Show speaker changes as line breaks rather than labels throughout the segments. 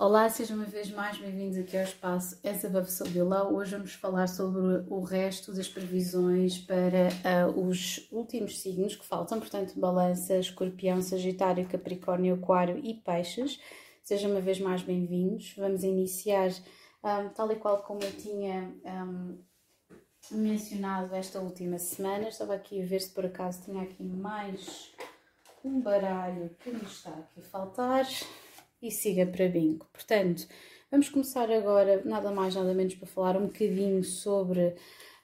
Olá, sejam uma vez mais bem-vindos aqui ao espaço As Above So Below. Hoje vamos falar sobre o resto das previsões para uh, os últimos signos que faltam, portanto, Balança, Escorpião, Sagitário, Capricórnio, Aquário e Peixes. Sejam uma vez mais bem-vindos. Vamos iniciar um, tal e qual como eu tinha um, mencionado esta última semana. Estava aqui a ver se por acaso tinha aqui mais um baralho que me está aqui a faltar e siga para bingo. Portanto, vamos começar agora, nada mais, nada menos, para falar um bocadinho sobre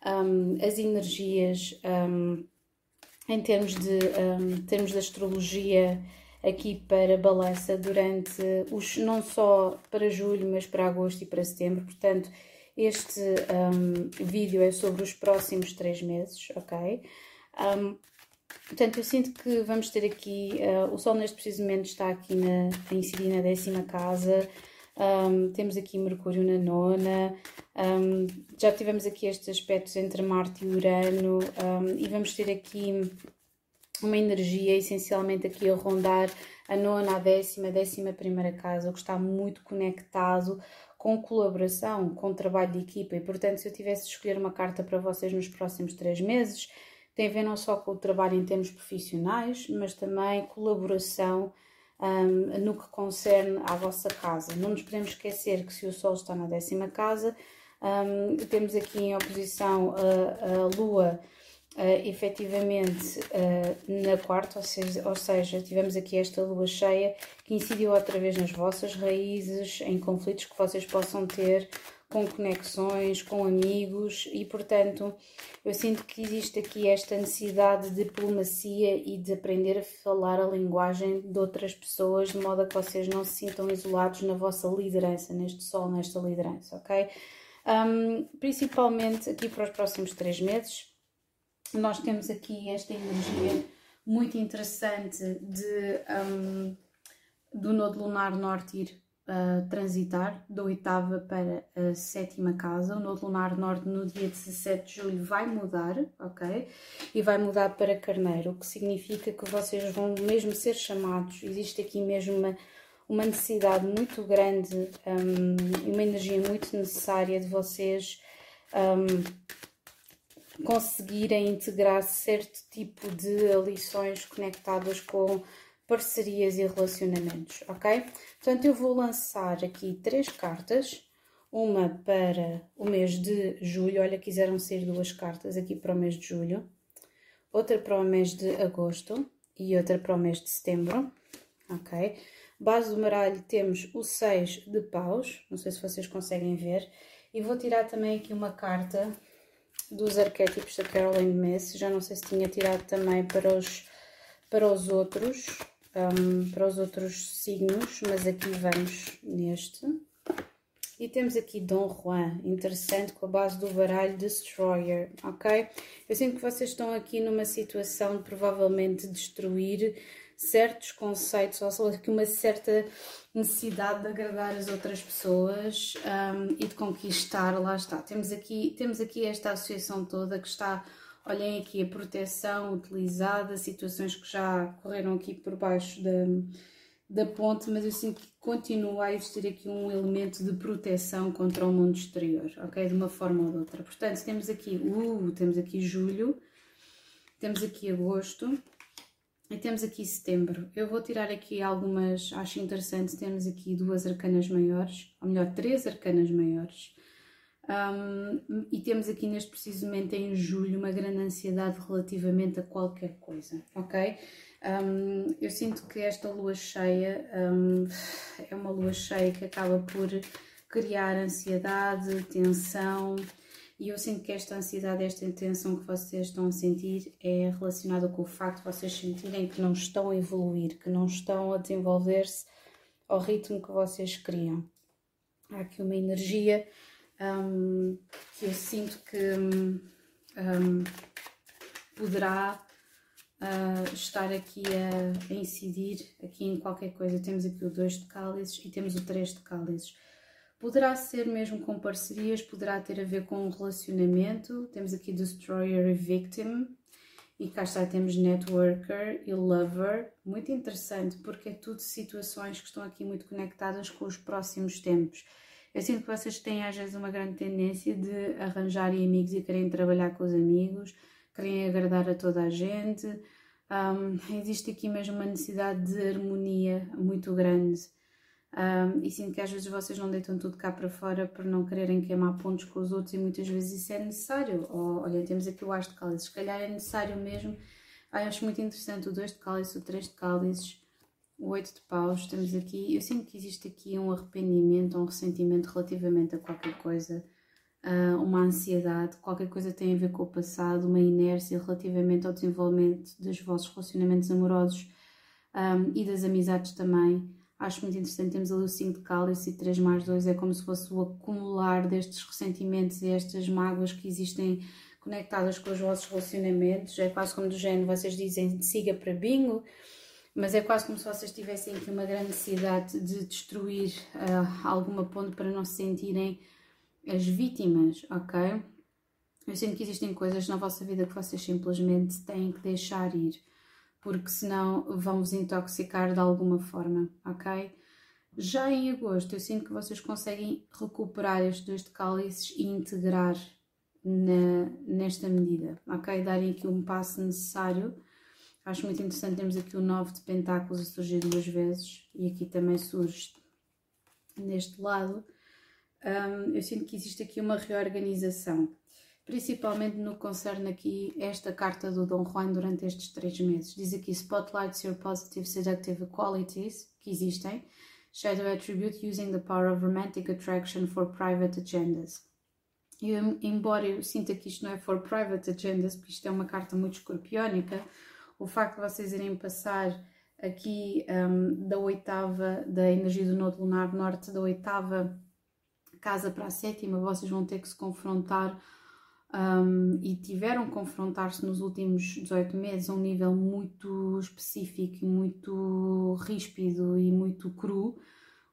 um, as energias um, em termos de, um, termos de astrologia aqui para balança durante os não só para julho, mas para agosto e para setembro. Portanto, este um, vídeo é sobre os próximos três meses, ok? Portanto, eu sinto que vamos ter aqui, uh, o Sol neste preciso momento está aqui na, a incidir na décima casa, um, temos aqui Mercúrio na nona, um, já tivemos aqui estes aspectos entre Marte e Urano. Um, e vamos ter aqui uma energia essencialmente aqui a rondar a nona, a décima, a décima primeira casa, o que está muito conectado com colaboração, com trabalho de equipa. E portanto se eu tivesse de escolher uma carta para vocês nos próximos três meses tem a ver não só com o trabalho em termos profissionais, mas também colaboração um, no que concerne à vossa casa. Não nos podemos esquecer que se o Sol está na décima casa, um, temos aqui em oposição a, a Lua uh, efetivamente uh, na quarta, ou seja, ou seja, tivemos aqui esta Lua cheia que incidiu outra vez nas vossas raízes, em conflitos que vocês possam ter com conexões, com amigos e, portanto, eu sinto que existe aqui esta necessidade de diplomacia e de aprender a falar a linguagem de outras pessoas de modo a que vocês não se sintam isolados na vossa liderança, neste sol, nesta liderança, ok? Um, principalmente aqui para os próximos três meses, nós temos aqui esta energia muito interessante de, um, do Nodo Lunar Norte ir transitar da oitava para a sétima casa. O nodo lunar norte no dia 17 de julho vai mudar, ok? E vai mudar para carneiro, o que significa que vocês vão mesmo ser chamados. Existe aqui mesmo uma, uma necessidade muito grande um, e uma energia muito necessária de vocês. Um, conseguirem integrar certo tipo de lições conectadas com parcerias e relacionamentos, ok? Portanto, eu vou lançar aqui três cartas, uma para o mês de julho, olha, quiseram ser duas cartas aqui para o mês de julho, outra para o mês de agosto e outra para o mês de setembro, ok? Base do baralho temos o 6 de paus, não sei se vocês conseguem ver, e vou tirar também aqui uma carta dos arquétipos da Caroline Myth, já não sei se tinha tirado também para os, para os outros, um, para os outros signos, mas aqui vamos neste. E temos aqui Dom Juan, interessante, com a base do baralho Destroyer, ok? Eu sinto que vocês estão aqui numa situação de provavelmente destruir certos conceitos, ou seja, que uma certa necessidade de agradar as outras pessoas um, e de conquistar, lá está. Temos aqui, temos aqui esta associação toda que está Olhem aqui a proteção utilizada, situações que já correram aqui por baixo da, da ponte, mas eu sinto que continua a existir aqui um elemento de proteção contra o mundo exterior, ok? De uma forma ou de outra. Portanto, temos aqui, uh, temos aqui julho, temos aqui agosto e temos aqui setembro. Eu vou tirar aqui algumas, acho interessante, temos aqui duas arcanas maiores, ou melhor, três arcanas maiores. Um, e temos aqui neste preciso momento em julho uma grande ansiedade relativamente a qualquer coisa, ok? Um, eu sinto que esta lua cheia um, é uma lua cheia que acaba por criar ansiedade, tensão, e eu sinto que esta ansiedade, esta tensão que vocês estão a sentir é relacionada com o facto de vocês sentirem que não estão a evoluir, que não estão a desenvolver-se ao ritmo que vocês queriam. Há aqui uma energia um, que eu sinto que um, poderá uh, estar aqui a, a, incidir aqui em qualquer coisa. Temos aqui o 2 de cálices e temos o 3 de cálices. Poderá ser mesmo com parcerias, poderá ter a ver com um relacionamento. Temos aqui Destroyer e Victim. E cá está, temos networker e lover, muito interessante, porque é tudo situações que estão aqui muito conectadas com os próximos tempos. Eu sinto que vocês têm às vezes uma grande tendência de arranjarem amigos e querem trabalhar com os amigos, querem agradar a toda a gente. Um, existe aqui mesmo uma necessidade de harmonia muito grande. Um, e sinto que às vezes vocês não deitam tudo cá para fora por não quererem queimar pontos com os outros e muitas vezes isso é necessário. Ou, olha, temos aqui o as de cálices, se calhar é necessário mesmo. Ai, acho muito interessante o 2 de cálices, o 3 de cálices, o 8 de paus. Temos aqui, eu sinto que existe aqui um arrependimento, um ressentimento relativamente a qualquer coisa, uh, uma ansiedade, qualquer coisa tem a ver com o passado, uma inércia relativamente ao desenvolvimento dos vossos relacionamentos amorosos um, e das amizades também Acho muito interessante, temos ali o 5 de cálice e 3 mais 2, é como se fosse o acumular destes ressentimentos e estas mágoas que existem conectadas com os vossos relacionamentos. É quase como do género, vocês dizem siga para bingo, mas é quase como se vocês tivessem aqui uma grande necessidade de destruir uh, alguma ponte para não se sentirem as vítimas, ok? Eu sinto que existem coisas na vossa vida que vocês simplesmente têm que deixar ir porque senão vão vos intoxicar de alguma forma, ok? Já em agosto eu sinto que vocês conseguem recuperar estes dois cálices e integrar na, nesta medida, ok? Darem aqui um passo necessário. Acho muito interessante, temos aqui o 9 de pentáculos a surgir duas vezes e aqui também surge neste lado. Um, eu sinto que existe aqui uma reorganização principalmente no que concerne aqui esta carta do Dom Juan durante estes três meses. Diz aqui spotlights your positive seductive qualities que existem, shadow attribute using the power of romantic attraction for private agendas. E embora eu sinta que isto não é for private agendas, porque isto é uma carta muito escorpiónica, o facto de vocês irem passar aqui um, da oitava, da energia do nodo lunar norte, da oitava casa para a sétima, vocês vão ter que se confrontar um, e tiveram que confrontar-se nos últimos 18 meses a um nível muito específico, muito ríspido e muito cru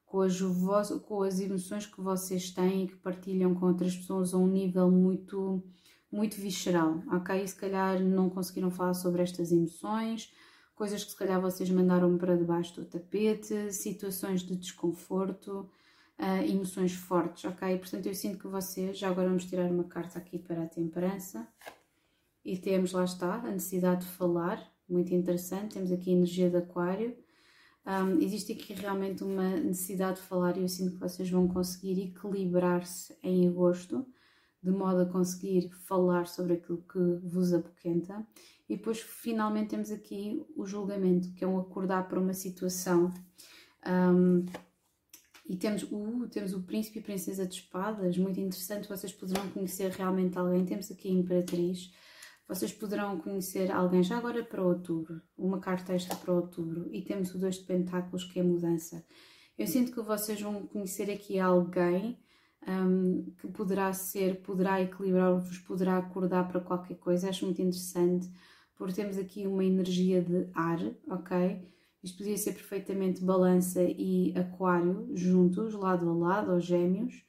com as, emoções que vocês têm e que partilham com outras pessoas a um nível muito, muito visceral, ok? E se calhar não conseguiram falar sobre estas emoções, coisas que se calhar vocês mandaram para debaixo do tapete, situações de desconforto, uh, emoções fortes, ok? Portanto, eu sinto que vocês, já agora vamos tirar uma carta aqui para a temperança e temos, lá está, a necessidade de falar, muito interessante, temos aqui a energia de aquário, um, existe aqui realmente uma necessidade de falar e eu sinto que vocês vão conseguir equilibrar-se em agosto, de modo a conseguir falar sobre aquilo que vos apoquenta. E depois, finalmente, temos aqui o julgamento, que é um acordar para uma situação. Um, e temos o, temos o príncipe e princesa de espadas, muito interessante, vocês poderão conhecer realmente alguém. Temos aqui a imperatriz, vocês poderão conhecer alguém já agora para outubro, uma carta extra para outubro. E temos o dois de pentáculos, que é mudança. Eu sinto que vocês vão conhecer aqui alguém um, que poderá ser, poderá equilibrar-vos, poderá acordar para qualquer coisa. Acho muito interessante, porque temos aqui uma energia de ar, ok? Isto podia ser perfeitamente balança e aquário juntos, lado a lado, ou gêmeos.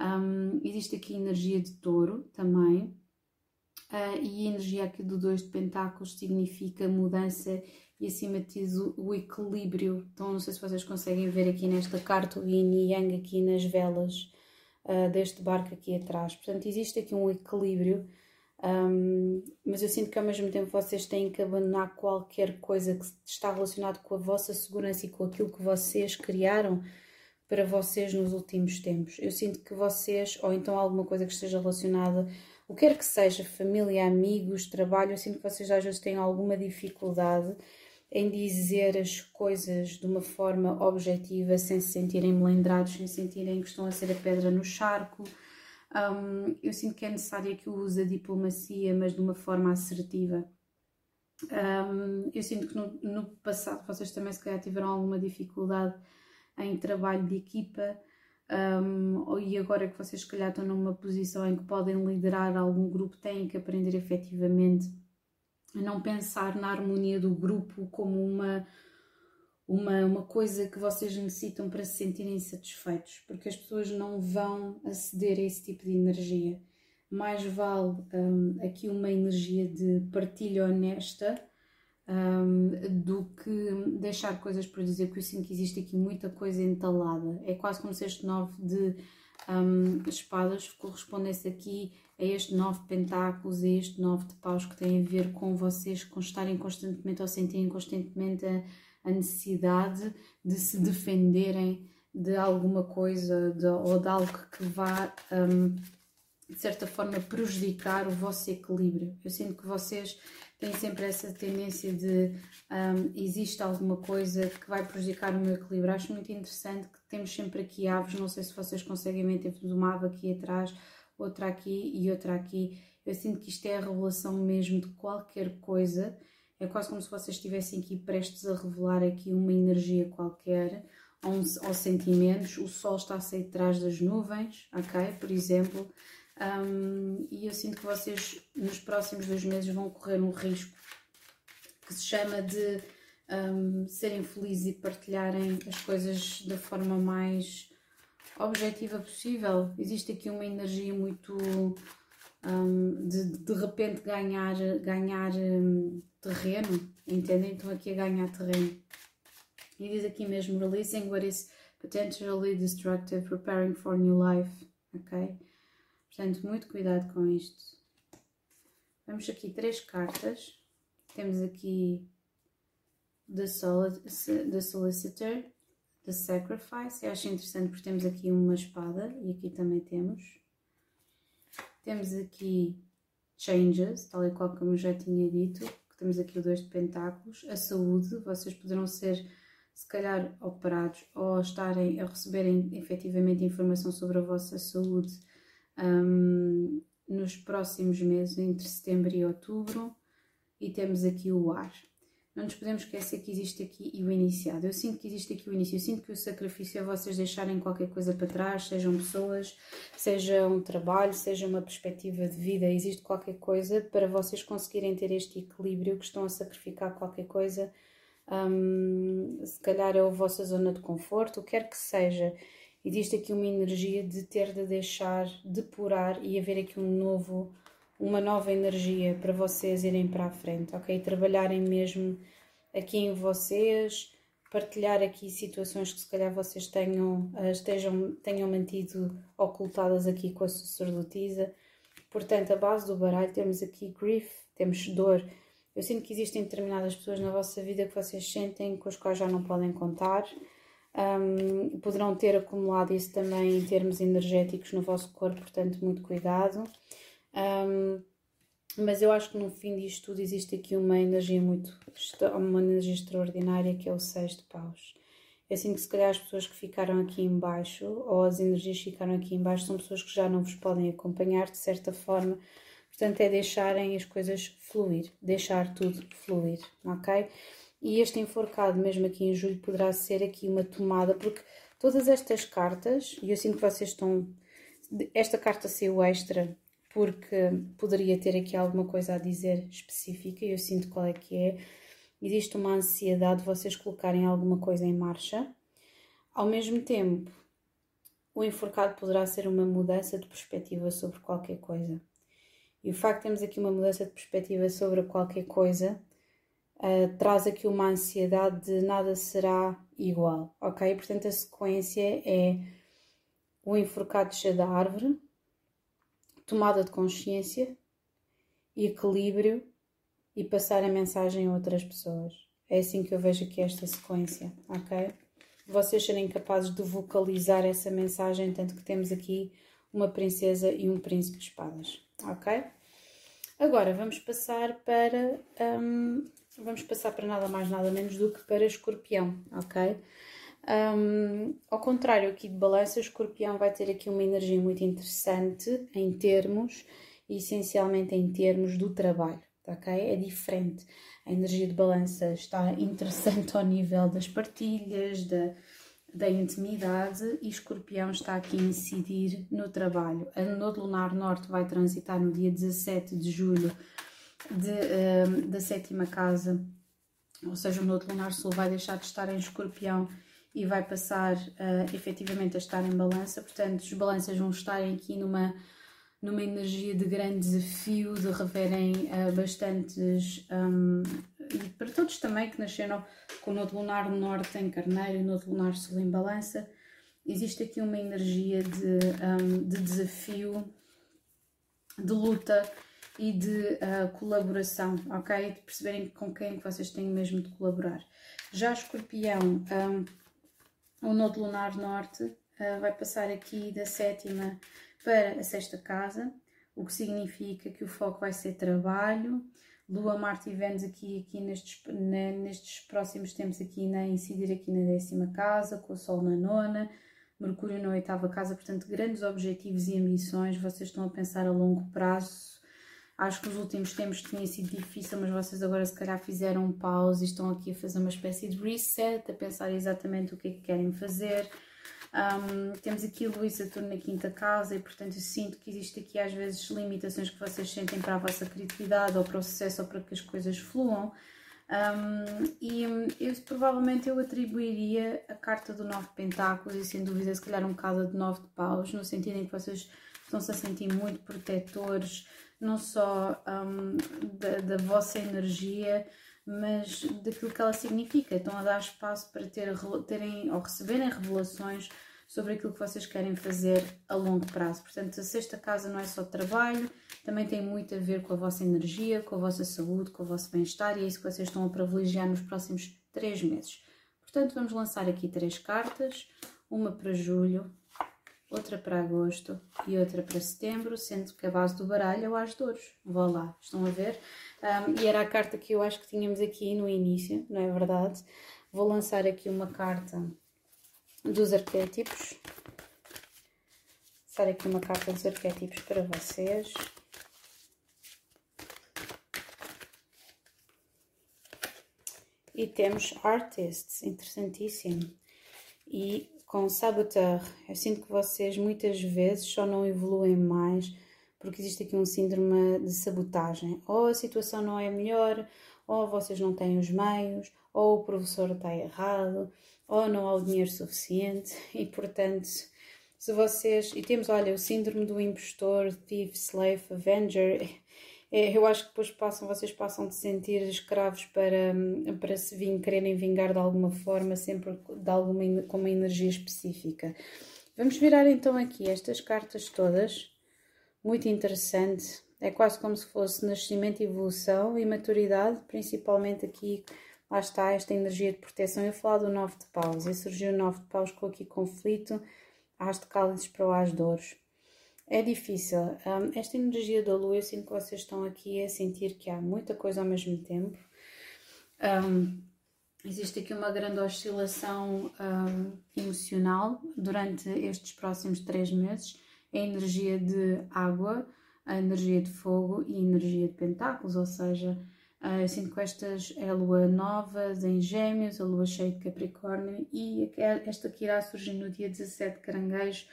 Um, existe aqui energia de touro também. Uh, e a energia aqui do dois de pentáculos significa mudança e acima de tudo o equilíbrio. Então não sei se vocês conseguem ver aqui nesta carta o yin e yang aqui nas velas uh, deste barco aqui atrás. Portanto existe aqui um equilíbrio um, mas eu sinto que ao mesmo tempo vocês têm que abandonar qualquer coisa que está relacionado com a vossa segurança e com aquilo que vocês criaram para vocês nos últimos tempos. Eu sinto que vocês, ou então alguma coisa que esteja relacionada, o que quer que seja, família, amigos, trabalho, eu sinto que vocês às vezes têm alguma dificuldade em dizer as coisas de uma forma objetiva, sem se sentirem melindrados, sem sentirem que estão a ser a pedra no charco. Um, eu sinto que é necessário que use a diplomacia, mas de uma forma assertiva. Um, eu sinto que no, no, passado vocês também se calhar tiveram alguma dificuldade em trabalho de equipa um, e agora que vocês se calhar estão numa posição em que podem liderar algum grupo têm que aprender efetivamente a não pensar na harmonia do grupo como uma uma, uma coisa que vocês necessitam para se sentirem satisfeitos, porque as pessoas não vão aceder a esse tipo de energia. mais vale um, aqui uma energia de partilha honesta um, do que deixar coisas por dizer, porque eu sinto que existe aqui muita coisa entalada. É quase como se este 9 de um, espadas correspondesse aqui a este 9 pentáculos, a este 9 de paus que tem a ver com vocês com estarem constantemente ou sentirem constantemente a, a necessidade de se defenderem de alguma coisa de, ou de algo que vá um, de certa forma prejudicar o vosso equilíbrio. Eu sinto que vocês têm sempre essa tendência de um, existe alguma coisa que vai prejudicar o meu equilíbrio. Acho muito interessante que temos sempre aqui aves, não sei se vocês conseguem ver, temos uma ave aqui atrás, outra aqui e outra aqui. Eu sinto que isto é a revelação mesmo de qualquer coisa. É quase como se vocês estivessem aqui prestes a revelar aqui uma energia qualquer ou, um, ou sentimentos. O sol está a sair de trás das nuvens, ok? Por exemplo, um, e eu sinto que vocês nos próximos dois meses vão correr um risco que se chama de um, serem felizes e partilharem as coisas da forma mais objetiva possível. Existe aqui uma energia muito um, de de repente ganhar, ganhar terreno, entendem? Então aqui a ganhar terreno. E diz aqui mesmo, releasing what is potentially destructive, preparing for new life, ok? Portanto, muito cuidado com isto. Vamos aqui três cartas. Temos aqui The, the Solicitor, The Sacrifice. Eu acho interessante porque temos aqui uma espada e aqui também temos. Temos aqui Changes, tal e qual como eu já tinha dito. Temos aqui o dois de pentáculos. A saúde, vocês poderão ser se calhar operados ou estarem a receberem efetivamente informação sobre a vossa saúde um, nos próximos meses, entre setembro e outubro, e temos aqui o ar. Não nos podemos esquecer que existe aqui o iniciado. Eu sinto que existe aqui o início. Eu sinto que o sacrifício é vocês deixarem qualquer coisa para trás, sejam pessoas, seja um trabalho, seja uma perspectiva de vida. Existe qualquer coisa para vocês conseguirem ter este equilíbrio que estão a sacrificar qualquer coisa. Um, se calhar é a vossa zona de conforto, o que quer que seja existe aqui uma energia de ter de deixar depurar e haver aqui um novo, uma nova energia para vocês irem para a frente, ok? Trabalharem mesmo aqui em vocês, partilhar aqui situações que se calhar vocês tenham, eh, estejam, tenham mantido ocultadas aqui com a sacerdotisa. Portanto, a base do baralho temos aqui grief, temos dor. Eu sinto que existem determinadas pessoas na vossa vida que vocês sentem com as quais já não podem contar um, poderão ter acumulado isso também em termos energéticos no vosso corpo, portanto, muito cuidado. Um, mas eu acho que no fim disto tudo existe aqui uma energia muito, uma energia extraordinária que é o seis de paus. Eu sinto que se calhar as pessoas que ficaram aqui embaixo, ou as energias que ficaram aqui embaixo, são pessoas que já não vos podem acompanhar de certa forma. Portanto, é deixarem as coisas fluir, deixar tudo fluir, ok? e este enforcado, mesmo aqui em julho, poderá ser aqui uma tomada, porque todas estas cartas, e eu sinto que vocês estão. Esta carta saiu extra porque poderia ter aqui alguma coisa a dizer específica, eu sinto qual é que é. Existe uma ansiedade de vocês colocarem alguma coisa em marcha. Ao mesmo tempo, o enforcado poderá ser uma mudança de perspectiva sobre qualquer coisa. E o facto de termos aqui uma mudança de perspectiva sobre qualquer coisa uh, traz aqui uma ansiedade de nada será igual, ok? Portanto, a sequência é o enforcado descer da árvore, tomada de consciência, equilíbrio e passar a mensagem a outras pessoas. É assim que eu vejo aqui esta sequência, ok? Vocês serem capazes de vocalizar essa mensagem, tanto que temos aqui uma princesa e um príncipe de espadas, ok? Agora vamos passar para um, vamos passar para nada mais, nada menos do que para escorpião, ok? Um, ao contrário aqui de balança, escorpião vai ter aqui uma energia muito interessante em termos, essencialmente em termos do trabalho, ok? É diferente. A energia de balança está interessante ao nível das partilhas, da, da intimidade e escorpião está aqui a incidir no trabalho. A Nodo Lunar Norte vai transitar no dia 17 de julho de, uh, da sétima casa, ou seja, o nodo lunar sul vai deixar de estar em escorpião e vai passar uh, efetivamente a estar em balança, portanto, os balanças vão estar aqui numa, numa energia de grande desafio, de reverem uh, bastantes. Um, e para todos também que nasceram com o Nodo Lunar Norte em Carneiro e o Nodo Lunar Sul em Balança, existe aqui uma energia de, um, de desafio, de luta e de uh, colaboração, ok? De perceberem com quem é vocês têm mesmo de colaborar. Já Escorpião, um, o Nodo Lunar Norte uh, vai passar aqui da sétima para a sexta casa, o que significa que o foco vai ser trabalho, Lua, Marte e Vênus aqui, aqui nestes, nestes próximos tempos aqui na incidir aqui na décima casa, com o Sol na nona, Mercúrio na oitava casa, portanto grandes objetivos e ambições, vocês estão a pensar a longo prazo, acho que os últimos tempos tinha sido difícil, mas vocês agora se calhar fizeram um pause e estão aqui a fazer uma espécie de reset, a pensar exatamente o que é que querem fazer, um, temos aqui o Luís Saturno na quinta casa e, portanto, eu sinto que existe aqui às vezes limitações que vocês sentem para a vossa criatividade ou para o sucesso ou para que as coisas fluam. Um, e eu, provavelmente eu atribuiria a carta do Nove Pentáculos e sem dúvida se calhar um bocado de Nove de Paus, no sentido em que vocês estão-se a sentir muito protetores, não só um, da, da vossa energia, mas daquilo que ela significa. Estão a dar espaço para ter, terem ou receberem revelações sobre aquilo que vocês querem fazer a longo prazo. Portanto, a sexta casa não é só trabalho, também tem muito a ver com a vossa energia, com a vossa saúde, com o vosso bem-estar e é isso que vocês estão a privilegiar nos próximos três meses. Portanto, vamos lançar aqui três cartas, uma para julho, outra para agosto e outra para setembro, sendo que a base do baralho é o As de Ouros. Vá lá, estão a ver? Um, e era a carta que eu acho que tínhamos aqui no início, não é verdade? Vou lançar aqui uma carta dos arquétipos. Lançar aqui uma carta dos arquétipos para vocês. E temos Artists, interessantíssimo. E com Saboteur, eu sinto que vocês muitas vezes só não evoluem mais porque existe aqui um síndrome de sabotagem. Ou a situação não é melhor, ou vocês não têm os meios, ou o professor está errado, ou não há o dinheiro suficiente e, portanto, se vocês. E temos, olha, o síndrome do impostor, thief, slave, avenger. É, eu acho que depois passam, vocês passam de sentir escravos para, para se ving, quererem vingar de alguma forma, sempre de alguma, com uma energia específica. Vamos virar então aqui estas cartas todas muito interessante. É quase como se fosse nascimento, evolução e maturidade, principalmente aqui, lá está esta energia de proteção. Eu falar do nove de paus, e surgiu o nove de paus com aqui conflito, as de cálices para o as de ouros. É difícil. Um, esta energia da lua, eu sinto que vocês estão aqui a sentir que há muita coisa ao mesmo tempo. Um, existe aqui uma grande oscilação um, emocional durante estes próximos três meses a energia de água, a energia de fogo e a energia de pentáculos, ou seja, uh, eu sinto que estas é a lua nova em gêmeos, a lua cheia de capricórnio e esta que irá surgir no dia 17 de caranguejo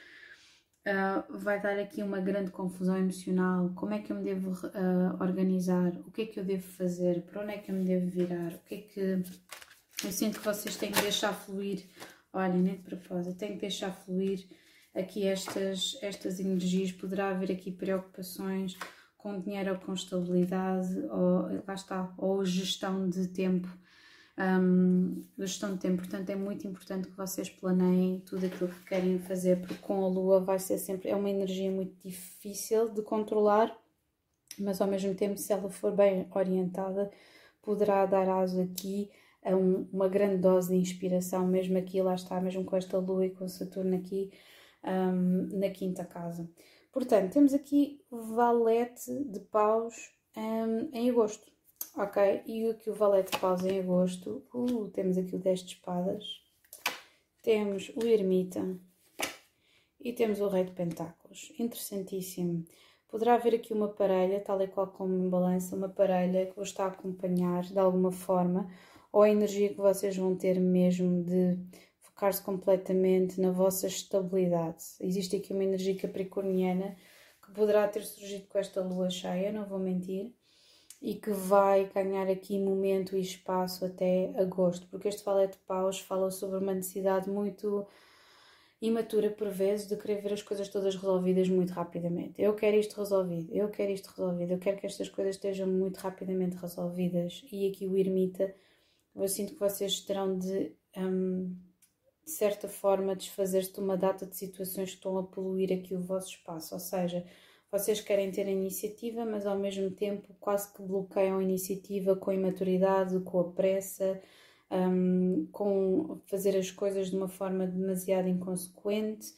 uh, vai dar aqui uma grande confusão emocional, como é que eu me devo uh, organizar, o que é que eu devo fazer, para onde é que eu me devo virar, o que é que eu sinto que vocês têm que deixar fluir, olhem, nem de propósito, têm que deixar fluir aqui estas, estas energias, poderá haver aqui preocupações com dinheiro ou com estabilidade, ou lá está, ou gestão de tempo, um, gestão de tempo, portanto é muito importante que vocês planeiem tudo aquilo que querem fazer, porque com a lua vai ser sempre, é uma energia muito difícil de controlar, mas ao mesmo tempo se ela for bem orientada, poderá dar aso aqui a um, uma grande dose de inspiração, mesmo aqui, lá está, mesmo com esta lua e com Saturno aqui, um, na quinta casa. Portanto, temos aqui valete de paus um, em agosto, ok? E aqui o valete de paus em agosto, uh, temos aqui o 10 de espadas, temos o ermita e temos o rei de pentáculos. Interessantíssimo. Poderá haver aqui uma parelha, tal e qual como em balança, uma parelha que vos está a acompanhar de alguma forma, ou a energia que vocês vão ter mesmo de focar-se completamente na vossa estabilidade. Existe aqui uma energia capricorniana que poderá ter surgido com esta lua cheia, não vou mentir, e que vai ganhar aqui momento e espaço até agosto, porque este valete de paus fala sobre uma necessidade muito imatura por vezes de querer ver as coisas todas resolvidas muito rapidamente. Eu quero isto resolvido, eu quero isto resolvido, eu quero que estas coisas estejam muito rapidamente resolvidas. E aqui o ermita, eu sinto que vocês terão de, um, de certa forma, desfazer-se de uma data de situações que estão a poluir aqui o vosso espaço. Ou seja, vocês querem ter a iniciativa, mas ao mesmo tempo quase que bloqueiam a iniciativa com a imaturidade, com a pressa um, com fazer as coisas de uma forma demasiado inconsequente.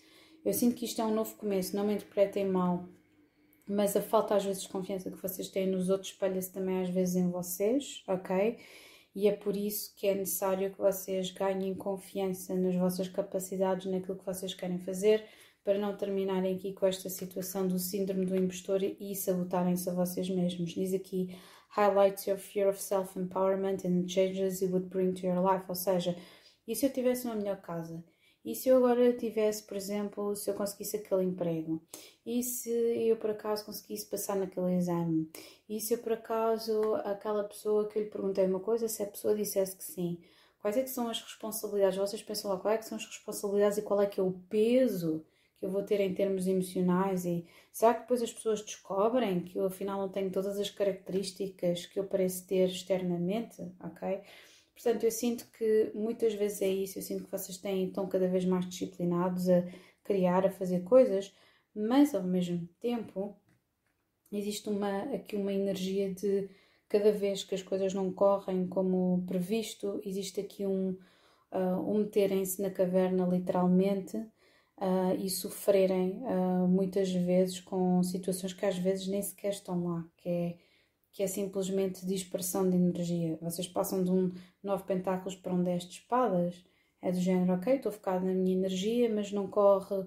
Eu sinto que isto é um novo começo, não me interpretem mal, mas a falta às vezes de confiança que vocês têm nos outros espalha-se também às vezes em vocês, ok? E é por isso que é necessário que vocês ganhem confiança nas vossas capacidades, naquilo que vocês querem fazer, para não terminarem aqui com esta situação do síndrome do impostor e sabotarem-se a vocês mesmos. Diz aqui highlights your fear of self-empowerment and the changes it would bring to your life. Ou seja, e se eu tivesse uma melhor casa? E se eu agora tivesse, por exemplo, se eu conseguisse aquele emprego? E se eu por acaso conseguisse passar naquele exame? E se eu por acaso aquela pessoa que eu lhe perguntei uma coisa, se a pessoa dissesse que sim? Quais é que são as responsabilidades? Vocês pensam lá, quais é que são as responsabilidades e qual é que é o peso que eu vou ter em termos emocionais e será que depois as pessoas descobrem que eu afinal não tenho todas as características que eu pareço ter externamente, ok? Portanto, eu sinto que muitas vezes é isso, eu sinto que vocês têm, estão cada vez mais disciplinados a criar, a fazer coisas, mas ao mesmo tempo existe uma, aqui uma energia de cada vez que as coisas não correm como previsto, existe aqui um, uh, um meterem-se na caverna literalmente uh, e sofrerem uh, muitas vezes com situações que às vezes nem sequer estão lá, que é, que é simplesmente dispersão de energia. Vocês passam de um nove pentáculos para um dez de espadas, é do género, ok, estou focado na minha energia, mas não corre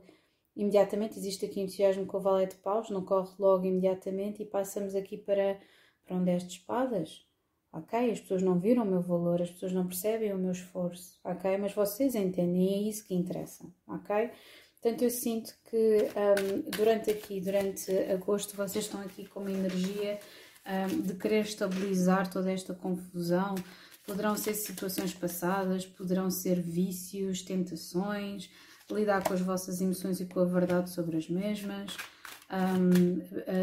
imediatamente, existe aqui entusiasmo com o valé de paus, não corre logo imediatamente e passamos aqui para, para um dez de espadas. Ok, as pessoas não viram o meu valor, as pessoas não percebem o meu esforço, ok? Mas vocês entendem, é isso que interessa, ok? Portanto, eu sinto que um, durante aqui, durante agosto, vocês estão aqui com uma energia um, de querer estabilizar toda esta confusão. Poderão ser situações passadas, poderão ser vícios, tentações, lidar com as vossas emoções e com a verdade sobre as mesmas, um,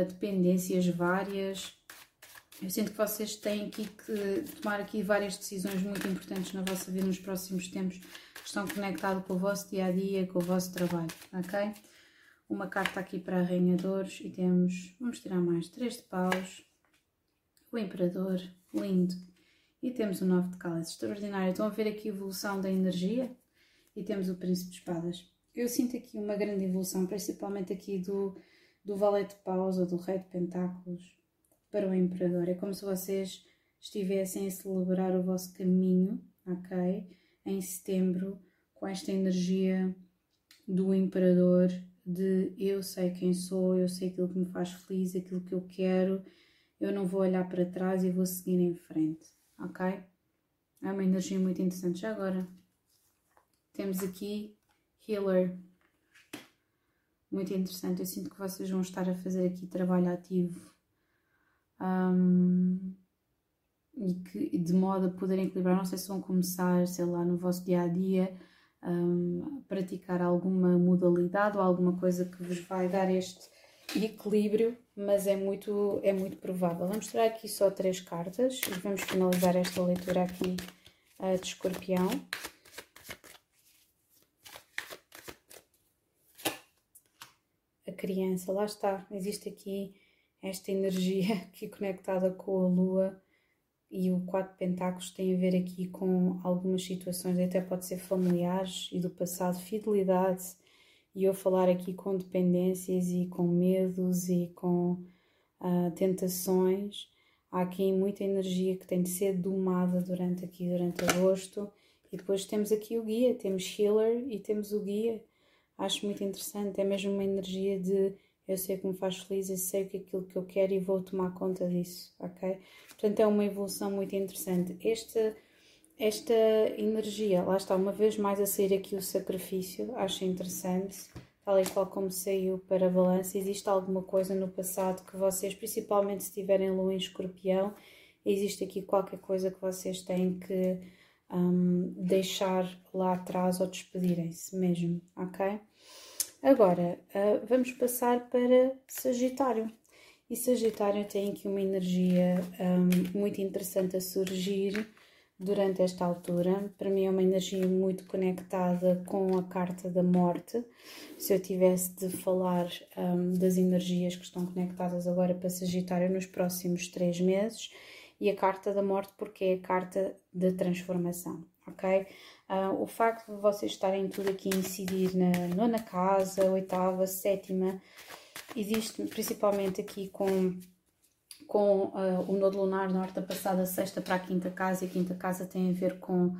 dependências várias. Eu sinto que vocês têm aqui que tomar aqui várias decisões muito importantes na vossa vida nos próximos tempos estão conectados com o vosso dia a dia, com o vosso trabalho, ok? Uma carta aqui para arranhadores e temos, vamos tirar mais, três de paus, o imperador, lindo, e temos o nove de cálices, extraordinário. Estão a ver aqui a evolução da energia e temos o príncipe de espadas. Eu sinto aqui uma grande evolução, principalmente aqui do, do valete de paus ou do rei de pentáculos para o imperador. É como se vocês estivessem a celebrar o vosso caminho, ok? em setembro com esta energia do imperador de eu sei quem sou, eu sei aquilo que me faz feliz, aquilo que eu quero, eu não vou olhar para trás e vou seguir em frente, ok? É uma energia muito interessante. Já agora temos aqui Healer, muito interessante. Eu sinto que vocês vão estar a fazer aqui trabalho ativo. Um, e que de modo a poderem equilibrar, não sei se vão começar, sei lá, no vosso dia a dia, um, praticar alguma modalidade ou alguma coisa que vos vai dar este equilíbrio, mas é muito, é muito provável. Vamos tirar aqui só três cartas e vamos finalizar esta leitura aqui uh, de escorpião. A criança, lá está, existe aqui esta energia aqui conectada com a lua e o quatro pentáculos tem a ver aqui com algumas situações, até pode ser familiares e do passado, fidelidade, e eu falar aqui com dependências e com medos e com uh, tentações. Há aqui muita energia que tem de ser domada durante aqui, durante agosto. E depois temos aqui o guia, temos healer e temos o guia. Acho muito interessante, é mesmo uma energia de eu sei que me faz feliz, eu sei que é aquilo que eu quero e vou tomar conta disso, ok? Portanto, é uma evolução muito interessante. Esta, esta energia, lá está, uma vez mais a sair aqui o sacrifício, acho interessante, tal e qual como saiu para a balança, existe alguma coisa no passado que vocês, principalmente se tiverem lua em escorpião, existe aqui qualquer coisa que vocês têm que um, deixar lá atrás ou despedirem-se mesmo, ok? Agora, uh, vamos passar para Sagitário. E Sagitário tem aqui uma energia um, muito interessante a surgir durante esta altura. Para mim é uma energia muito conectada com a carta da morte. Se eu tivesse de falar um, das energias que estão conectadas agora para Sagitário nos próximos três meses, e a carta da morte porque é a carta da transformação, ok? Uh, o facto de vocês estarem tudo aqui a incidir na nona casa, oitava, sétima, existe principalmente aqui com com uh, o nodo lunar norte da sexta para a quinta casa, e a quinta casa tem a ver com,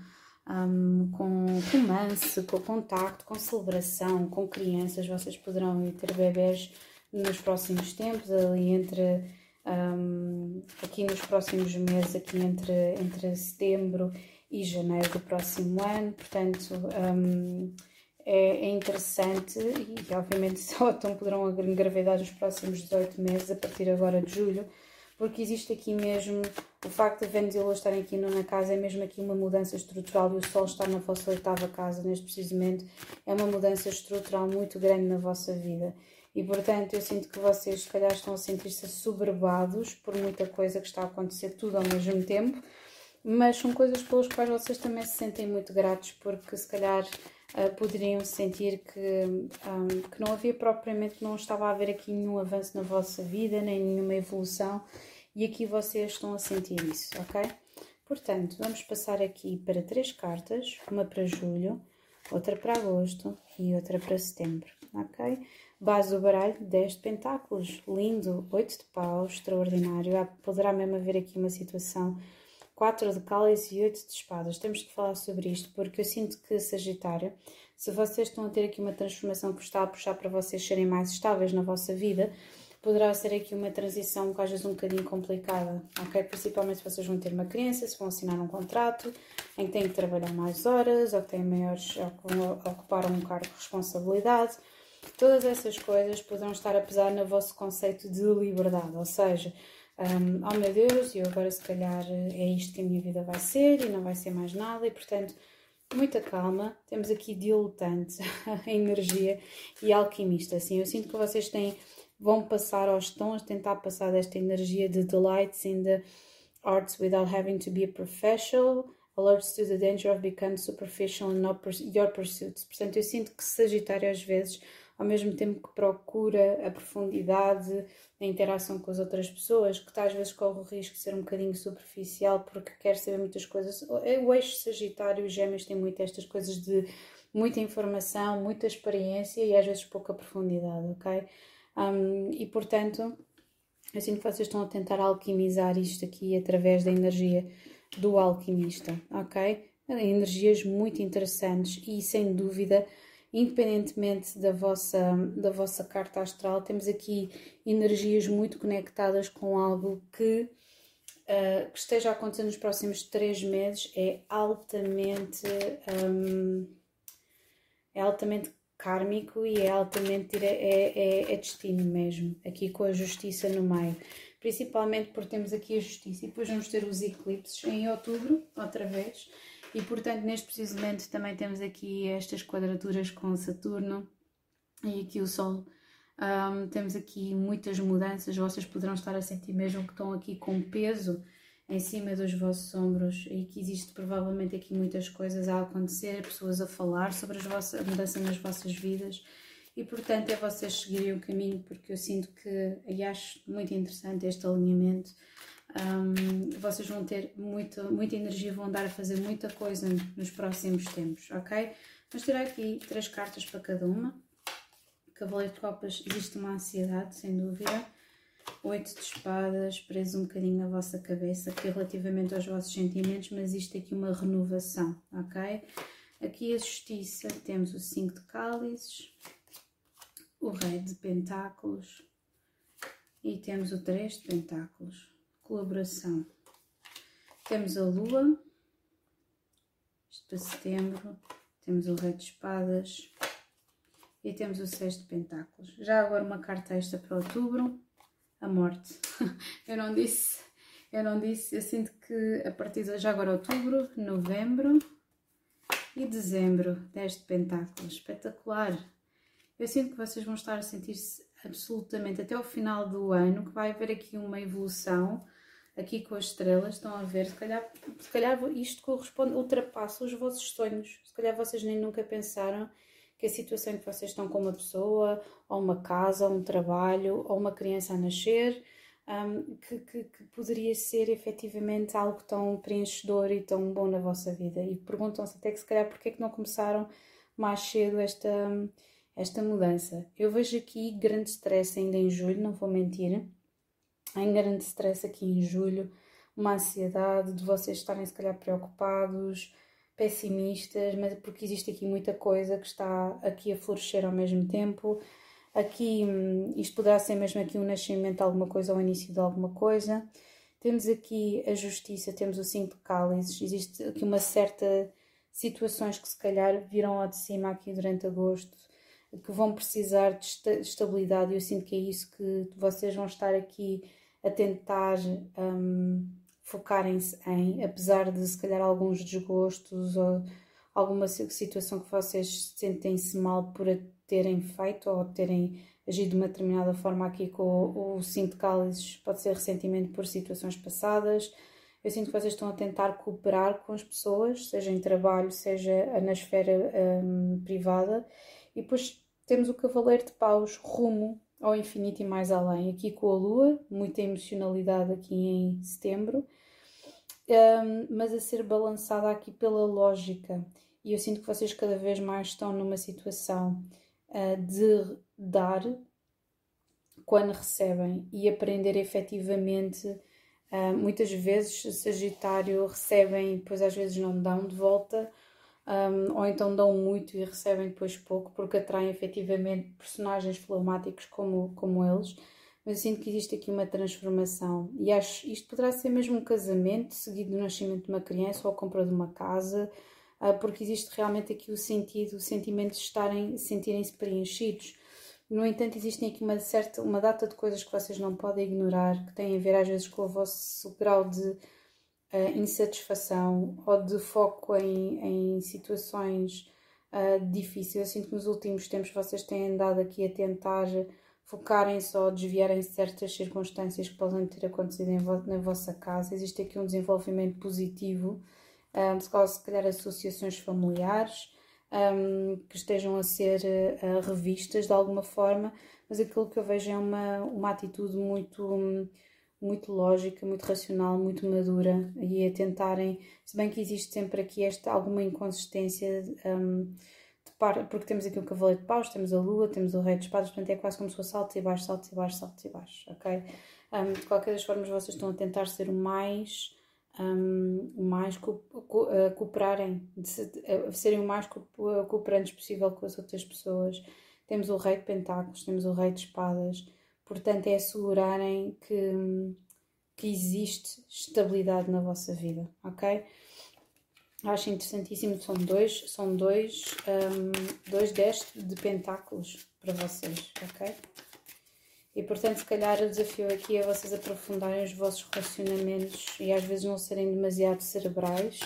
um, com romance, com contacto, com celebração, com crianças. Vocês poderão ter bebés nos próximos tempos, ali entre um, aqui nos próximos meses, aqui entre, entre setembro e janeiro do próximo ano. Portanto, um, é, é, interessante e, obviamente, só então poderão engravidar nos próximos 18 meses, a partir agora de julho porque existe aqui mesmo o facto de Vênus e Lua estarem aqui na casa, é mesmo aqui uma mudança estrutural e o Sol estar na vossa oitava casa neste precisamente, é uma mudança estrutural muito grande na vossa vida. E portanto, eu sinto que vocês, se calhar, estão a sentir-se assoberbados por muita coisa que está a acontecer tudo ao mesmo tempo, mas são coisas pelas quais vocês também se sentem muito gratos, porque se calhar uh, poderiam sentir que, um, que não havia propriamente, que não estava a haver aqui nenhum avanço na vossa vida, nem nenhuma evolução, e aqui vocês estão a sentir isso, ok? Portanto, vamos passar aqui para três cartas, uma para julho, outra para agosto e outra para setembro, ok? Base do baralho, 10 de pentáculos, lindo, 8 de paus, extraordinário. Poderá mesmo haver aqui uma situação 4 de cálice e 8 de espadas. Temos que falar sobre isto porque eu sinto que Sagitário, se vocês estão a ter aqui uma transformação que está a puxar para vocês serem mais estáveis na vossa vida, poderá ser aqui uma transição às vezes um bocadinho complicada, ok? Principalmente se vocês vão ter uma criança, se vão assinar um contrato em que têm que trabalhar mais horas ou que têm maiores, ou ocupar um cargo de responsabilidade. Todas essas coisas poderão estar a pesar no vosso conceito de liberdade, ou seja, um, oh meu Deus, eu agora se calhar é isto que a minha vida vai ser e não vai ser mais nada, e portanto, muita calma. Temos aqui diletante, a energia e alquimista. Assim, eu sinto que vocês têm, vão passar ou estão a tentar passar desta energia de delights in the arts without having to be a professional. Alerts to the danger of becoming superficial in your pursuits. Portanto, eu sinto que Sagitário às vezes ao mesmo tempo que procura a profundidade, a interação com as outras pessoas, que às vezes corre o risco de ser um bocadinho superficial porque quer saber muitas coisas. É o eixo Sagitário e Gêmeos tem muito estas coisas de muita informação, muita experiência e às vezes pouca profundidade, ok? Um, e portanto, assim que vocês estão a tentar alquimizar isto aqui através da energia do alquimista, ok? Energias muito interessantes e sem dúvida independentemente da vossa, da vossa carta astral, temos aqui energias muito conectadas com algo que, uh, que esteja a acontecer nos próximos três meses, é altamente, um, é altamente kármico e é altamente é, é, é destino mesmo, aqui com a justiça no meio. Principalmente porque temos aqui a justiça e depois vamos ter os eclipses em outubro, outra vez e portanto, neste precisamente também temos aqui estas quadraturas com Saturno e aqui o Sol. Um, temos aqui muitas mudanças, vocês poderão estar a sentir mesmo que estão aqui com peso em cima dos vossos ombros e que existe provavelmente aqui muitas coisas a acontecer, pessoas a falar sobre as vossas, a mudança nas vossas vidas e portanto é vocês seguirem o caminho porque eu sinto que e acho muito interessante este alinhamento um, vocês vão ter muita, muita energia, vão dar a fazer muita coisa nos próximos tempos, ok? Vamos tirar aqui três cartas para cada uma. Cavaleiro de Copas, existe uma ansiedade, sem dúvida. Oito de espadas, preso um bocadinho na vossa cabeça, aqui relativamente aos vossos sentimentos, mas existe aqui uma renovação, ok? Aqui a justiça, temos o cinco de cálices, o rei de pentáculos e temos o três de pentáculos colaboração. Temos a Lua, isto para setembro, temos o Rei de Espadas e temos o Seis de Pentáculos. Já agora uma carta extra para outubro, a morte. Eu não disse, Eu não disse, eu sinto que a partir de já agora outubro, novembro e dezembro, 10 de pentáculos, espetacular. Eu sinto que vocês vão estar a sentir-se absolutamente até o final do ano, que vai haver aqui uma evolução, aqui com as estrelas, estão a ver, se calhar, se calhar isto corresponde, ultrapassa os vossos sonhos, se calhar vocês nem nunca pensaram que a situação em que vocês estão com uma pessoa, ou uma casa, ou um trabalho, ou uma criança a nascer, um, que, que, que, poderia ser efetivamente algo tão preenchedor e tão bom na vossa vida. E perguntam-se até que se calhar porque é que não começaram mais cedo esta, esta mudança. Eu vejo aqui grande stress ainda em julho, não vou mentir. Em grande stress aqui em julho, uma ansiedade de vocês estarem se calhar preocupados, pessimistas, mas porque existe aqui muita coisa que está aqui a florescer ao mesmo tempo. Aqui, hum, isto poderá ser mesmo aqui um nascimento de alguma coisa ou o início de alguma coisa. Temos aqui a justiça, temos o cinto de cálices, existe aqui uma certa situações que se calhar virão ao de cima aqui durante agosto, que vão precisar de estabilidade eu sinto que é isso que vocês vão estar aqui a tentar um, focarem-se em, apesar de se calhar alguns desgostos ou alguma situação que vocês sentem-se mal por a terem feito ou terem agido de uma determinada forma aqui com o, o cinto de cálices, pode ser ressentimento por situações passadas. Eu sinto que vocês estão a tentar cooperar com as pessoas, seja em trabalho, seja na esfera um, privada. E depois temos o Cavaleiro de Paus rumo ao infinito e mais além, aqui com a Lua, muita emocionalidade aqui em setembro um, mas a ser balançada aqui pela lógica. E eu sinto que vocês cada vez mais estão numa situação uh, de dar quando recebem e aprender efetivamente. Uh, muitas vezes, Sagitário recebem e depois às vezes não dão de volta, um, ou então dão muito e recebem depois pouco, porque atraem efetivamente personagens fleumáticos como, como eles mas eu sinto que existe aqui uma transformação e acho isto poderá ser mesmo um casamento seguido do nascimento de uma criança ou a compra de uma casa, ah, porque existe realmente aqui o sentido, o sentimento de estarem, sentirem-se preenchidos. No entanto, existem aqui uma certa, uma data de coisas que vocês não podem ignorar, que têm a ver às vezes com o vosso grau de uh, insatisfação ou de foco em, em situações uh, difíceis. Eu sinto que nos últimos tempos vocês têm andado aqui a tentar focarem-se ou desviarem certas circunstâncias que possam ter acontecido na vossa casa. Existe aqui um desenvolvimento positivo, um, se calhar associações familiares um, que estejam a ser uh, revistas de alguma forma, mas aquilo que eu vejo é uma, uma atitude muito, muito lógica, muito racional, muito madura e a tentarem, se bem que existe sempre aqui esta alguma inconsistência. Um, porque temos aqui o cavaleiro de paus, temos a lua, temos o rei de espadas, portanto é quase como se fosse saltos e baixos, saltos e baixos, saltos e baixos, ok? Um, de qualquer das formas, vocês estão a tentar ser o mais, um, o mais co co uh, cooperarem, de, uh, serem o mais co cooperantes possível com as outras pessoas. Temos o rei de pentáculos, temos o rei de espadas, portanto é assegurarem que, que existe estabilidade na vossa vida, ok? Acho interessantíssimo, são dois, são dois, um, dois 10 de pentáculos para vocês, ok? E portanto, se calhar o desafio aqui é vocês aprofundarem os vossos relacionamentos e às vezes não serem demasiado cerebrais.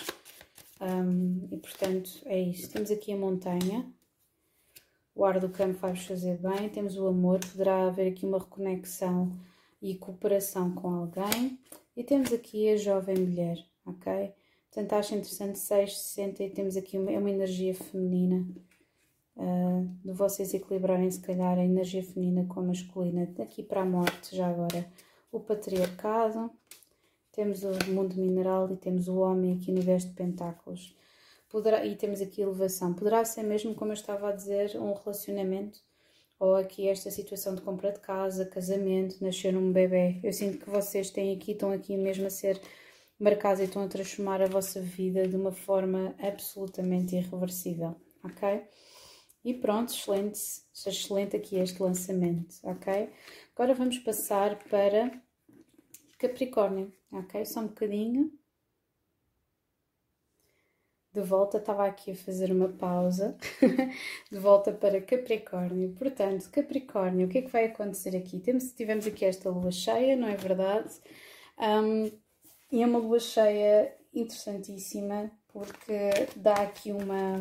Um, e portanto, é isso. Temos aqui a montanha, o ar do campo vai-vos fazer bem. Temos o amor, poderá haver aqui uma reconexão e cooperação com alguém. E temos aqui a jovem mulher, ok? Portanto, acho interessante 660 e temos aqui uma, é uma energia feminina uh, de vocês equilibrarem se calhar a energia feminina com a masculina daqui para a morte já agora o patriarcado temos o mundo mineral e temos o homem aqui no 10 de pentáculos Poderá, e temos aqui elevação poderá ser mesmo como eu estava a dizer um relacionamento ou aqui esta situação de compra de casa, casamento, nascer um bebê eu sinto que vocês têm aqui, estão aqui mesmo a ser marcados e estão a transformar a vossa vida de uma forma absolutamente irreversível, ok? E pronto, excelente, excelente aqui este lançamento, ok? Agora vamos passar para Capricórnio, ok? Só um bocadinho. De volta, estava aqui a fazer uma pausa. de volta para Capricórnio. Portanto, Capricórnio, o que é que vai acontecer aqui? Temos, tivemos aqui esta lua cheia, não é verdade? Um, e é uma lua cheia interessantíssima porque dá aqui uma,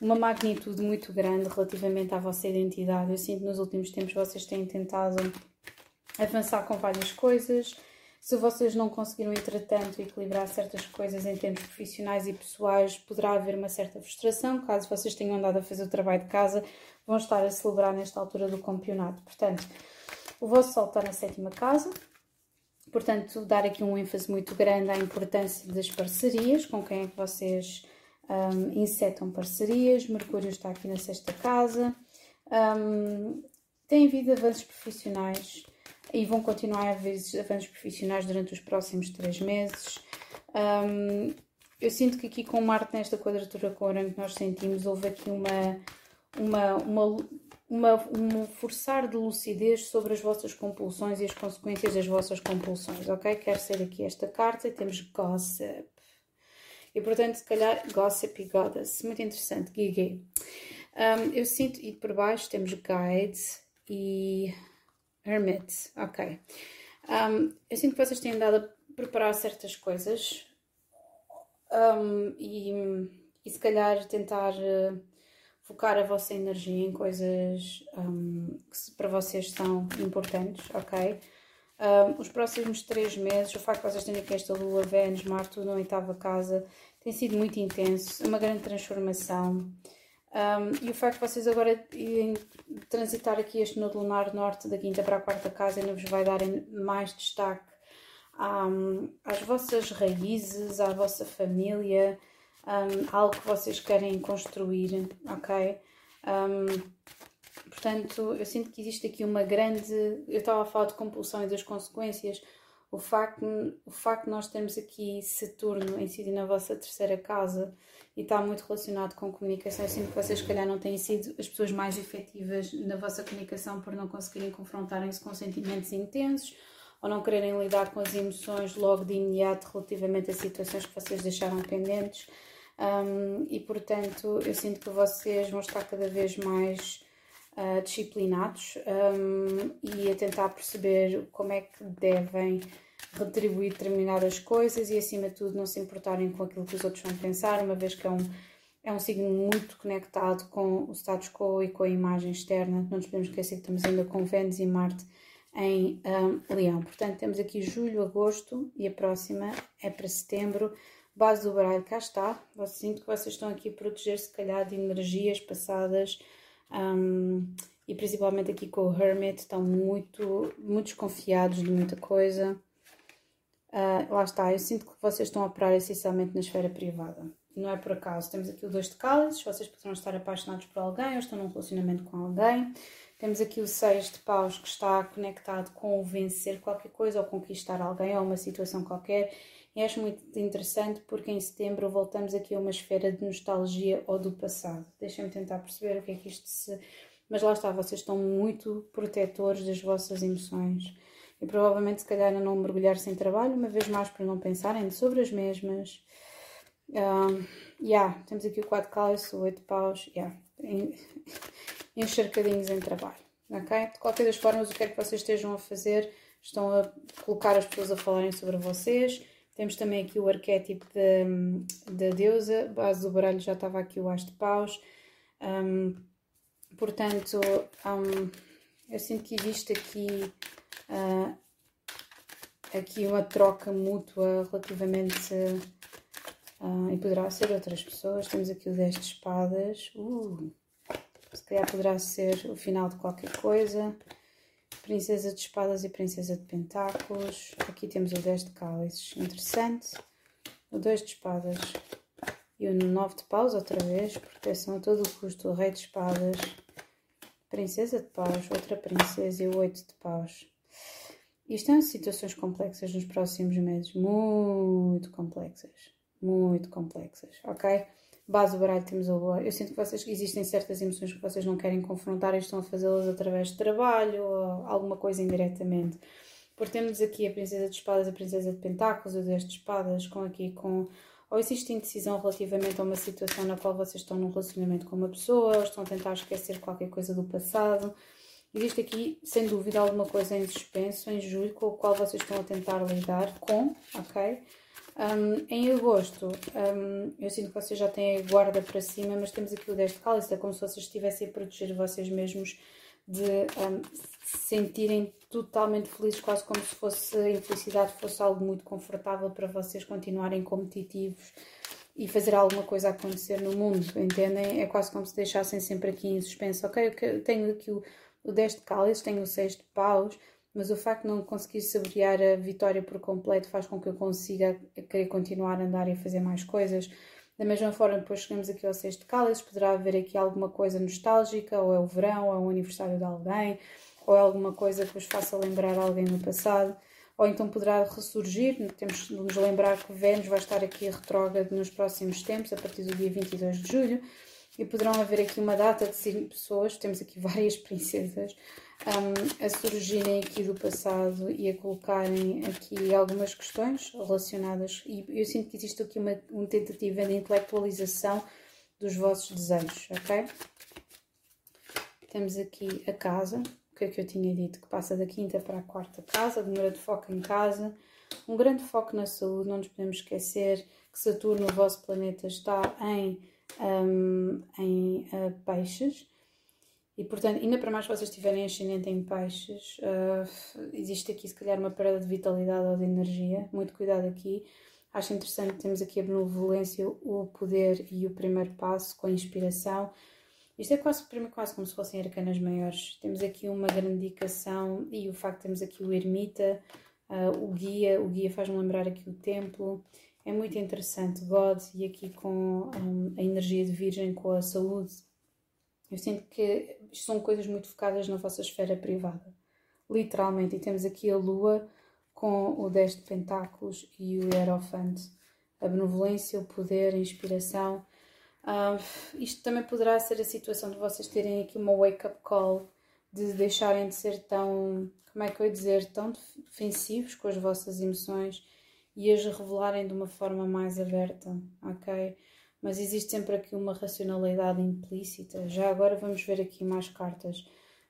uma magnitude muito grande relativamente à vossa identidade. Eu sinto que nos últimos tempos vocês têm tentado avançar com várias coisas. Se vocês não conseguiram, entretanto, equilibrar certas coisas em termos profissionais e pessoais, poderá haver uma certa frustração. Caso vocês tenham andado a fazer o trabalho de casa, vão estar a celebrar nesta altura do campeonato. Portanto, o vosso sol está na sétima casa, Portanto, dar aqui um ênfase muito grande à importância das parcerias, com quem é que vocês um, insetam parcerias. Mercúrio está aqui na sexta casa. Um, tem havido avanços profissionais e vão continuar a haver avanços profissionais durante os próximos três meses. Um, eu sinto que aqui com Marte nesta quadratura com Urano que nós sentimos, houve aqui uma, uma, uma uma, um forçar de lucidez sobre as vossas compulsões e as consequências das vossas compulsões, ok? Quer ser aqui esta carta e temos gossip. E portanto, se calhar, gossip e goddess. Muito interessante, Gigi. Um, eu sinto, e por baixo temos guide e hermit, ok. Um, eu sinto que vocês têm andado a preparar certas coisas um, e, e se calhar tentar. Uh, focar a vossa energia em coisas um, que para vocês são importantes, ok? Os próximos três meses, o facto de vocês terem aqui esta Lua, Vênus, Marte, tudo na oitava casa, tem sido muito intenso, uma grande transformação. Um, e o facto de vocês agora irem transitar aqui este nodo lunar norte da quinta para a quarta casa ainda vos vai dar mais destaque um, às vossas raízes, à vossa família, um, algo que vocês querem construir, ok? Portanto, eu sinto que existe aqui uma grande. Eu estava a falar de compulsão e das consequências. O facto, o facto de nós termos aqui Saturno incidir na vossa terceira casa e está muito relacionado com comunicação. Eu sinto que vocês, se calhar, não têm sido as pessoas mais efetivas na vossa comunicação por não conseguirem confrontarem-se com sentimentos intensos ou não quererem lidar com as emoções logo de imediato relativamente a situações que vocês deixaram pendentes. Um, e portanto eu sinto que vocês vão estar cada vez mais uh, disciplinados um, e a tentar perceber como é que devem retribuir determinadas coisas e acima de tudo não se importarem com aquilo que os outros vão pensar, uma vez que é um, é um signo muito conectado com o status quo e com a imagem externa. Não nos podemos esquecer que estamos ainda com Vênus e Marte em um, Leão. Portanto, temos aqui julho, agosto e a próxima é para setembro base do baralho cá está. Eu sinto que vocês estão aqui a proteger se calhar de energias passadas um, e principalmente aqui com o Hermit estão muito, muito desconfiados de muita coisa. Uh, lá está, eu sinto que vocês estão a operar essencialmente na esfera privada. Não é por acaso. Temos aqui o dois de cálices, vocês poderão estar apaixonados por alguém ou estão num relacionamento com alguém. Temos aqui o seis de paus que está conectado com o vencer qualquer coisa ou conquistar alguém ou uma situação qualquer e acho muito interessante porque em setembro voltamos aqui a uma esfera de nostalgia ou do passado. Deixem-me tentar perceber o que é que isto se. Mas lá está, vocês estão muito protetores das vossas emoções. E provavelmente, se calhar, a não mergulhar sem trabalho, uma vez mais para não pensarem sobre as mesmas. Um, yeah, temos aqui o 4 cálice, o 8 paus, yeah, encharcadinhos em trabalho? De qualquer das formas, o que é que vocês estejam a fazer? Estão a colocar as pessoas a falarem sobre vocês, temos também aqui o arquétipo da deusa, base do baralho já estava aqui o as de paus. Um, portanto, um, eu sinto que existe aqui, uh, aqui uma troca mútua relativamente. Uh, e poderá ser outras pessoas. Temos aqui o 10 de espadas. Uh, se calhar poderá ser o final de qualquer coisa. Princesa de Espadas e Princesa de Pentáculos. Aqui temos o 10 de cálices, interessante. O 2 de Espadas e o 9 de paus outra vez. Proteção a todo o custo. O Rei de Espadas. Princesa de Paus, outra princesa e o 8 de Paus. Isto são situações complexas nos próximos meses. Muito complexas. Muito complexas, ok? base do baralho temos o. Eu sinto que vocês existem certas emoções que vocês não querem confrontar e estão a fazê-las através de trabalho ou alguma coisa indiretamente. Porque temos aqui a Princesa de Espadas, a Princesa de Pentáculos, o Deus de Espadas, com aqui com. Ou existe indecisão relativamente a uma situação na qual vocês estão num relacionamento com uma pessoa, ou estão a tentar esquecer qualquer coisa do passado. Existe aqui, sem dúvida, alguma coisa em suspenso em julho com o qual vocês estão a tentar lidar com, ok? Um, em agosto, um, eu sinto que vocês já têm a guarda para cima, mas temos aqui o 10 de cálice, é como se vocês estivessem a proteger vocês mesmos de um, se sentirem totalmente felizes, quase como se fosse a infelicidade fosse algo muito confortável para vocês continuarem competitivos e fazer alguma coisa acontecer no mundo, entendem? É quase como se deixassem sempre aqui em suspenso. Ok, eu tenho aqui o, o 10 de cálice, tenho o 6 de paus, mas o facto de não conseguir saborear a vitória por completo faz com que eu consiga querer continuar a andar e fazer mais coisas. Da mesma forma, depois chegamos aqui ao sexto cálice, poderá haver aqui alguma coisa nostálgica, ou é o verão, ou é o aniversário de alguém, ou é alguma coisa que vos faça lembrar alguém no passado, ou então poderá ressurgir, temos de nos lembrar que Vênus vai estar aqui retrógrado nos próximos tempos, a partir do dia 22 de julho, e poderão haver aqui uma data de cinco pessoas, temos aqui várias princesas, um, a surgirem aqui do passado e a colocarem aqui algumas questões relacionadas. E eu sinto que existe aqui uma, uma tentativa de intelectualização dos vossos desejos, ok? Temos aqui a casa, o que é que eu tinha dito? Que passa da quinta para a quarta casa, de grande foco em casa, um grande foco na saúde, não nos podemos esquecer que Saturno, o vosso planeta, está em, um, em uh, peixes, e portanto, ainda para mais se vocês tiverem ascendente em peixes, uh, existe aqui se calhar uma perda de vitalidade ou de energia. Muito cuidado aqui. Acho interessante, temos aqui a benevolência, o poder e o primeiro passo com a inspiração. Isto é quase, quase como se fossem arcanas maiores. Temos aqui uma grande indicação e o facto de termos aqui o ermita, uh, o guia. O guia faz-me lembrar aqui o templo. É muito interessante. God e aqui com um, a energia de virgem, com a saúde eu sinto que são coisas muito focadas na vossa esfera privada, literalmente. E temos aqui a Lua com o 10 de Pentáculos e o Hierofante. A benevolência, o poder, a inspiração. Uh, isto também poderá ser a situação de vocês terem aqui uma wake-up call, de deixarem de ser tão, como é que eu ia dizer, tão defensivos com as vossas emoções e as revelarem de uma forma mais aberta, ok? mas existe sempre aqui uma racionalidade implícita. Já agora vamos ver aqui mais cartas.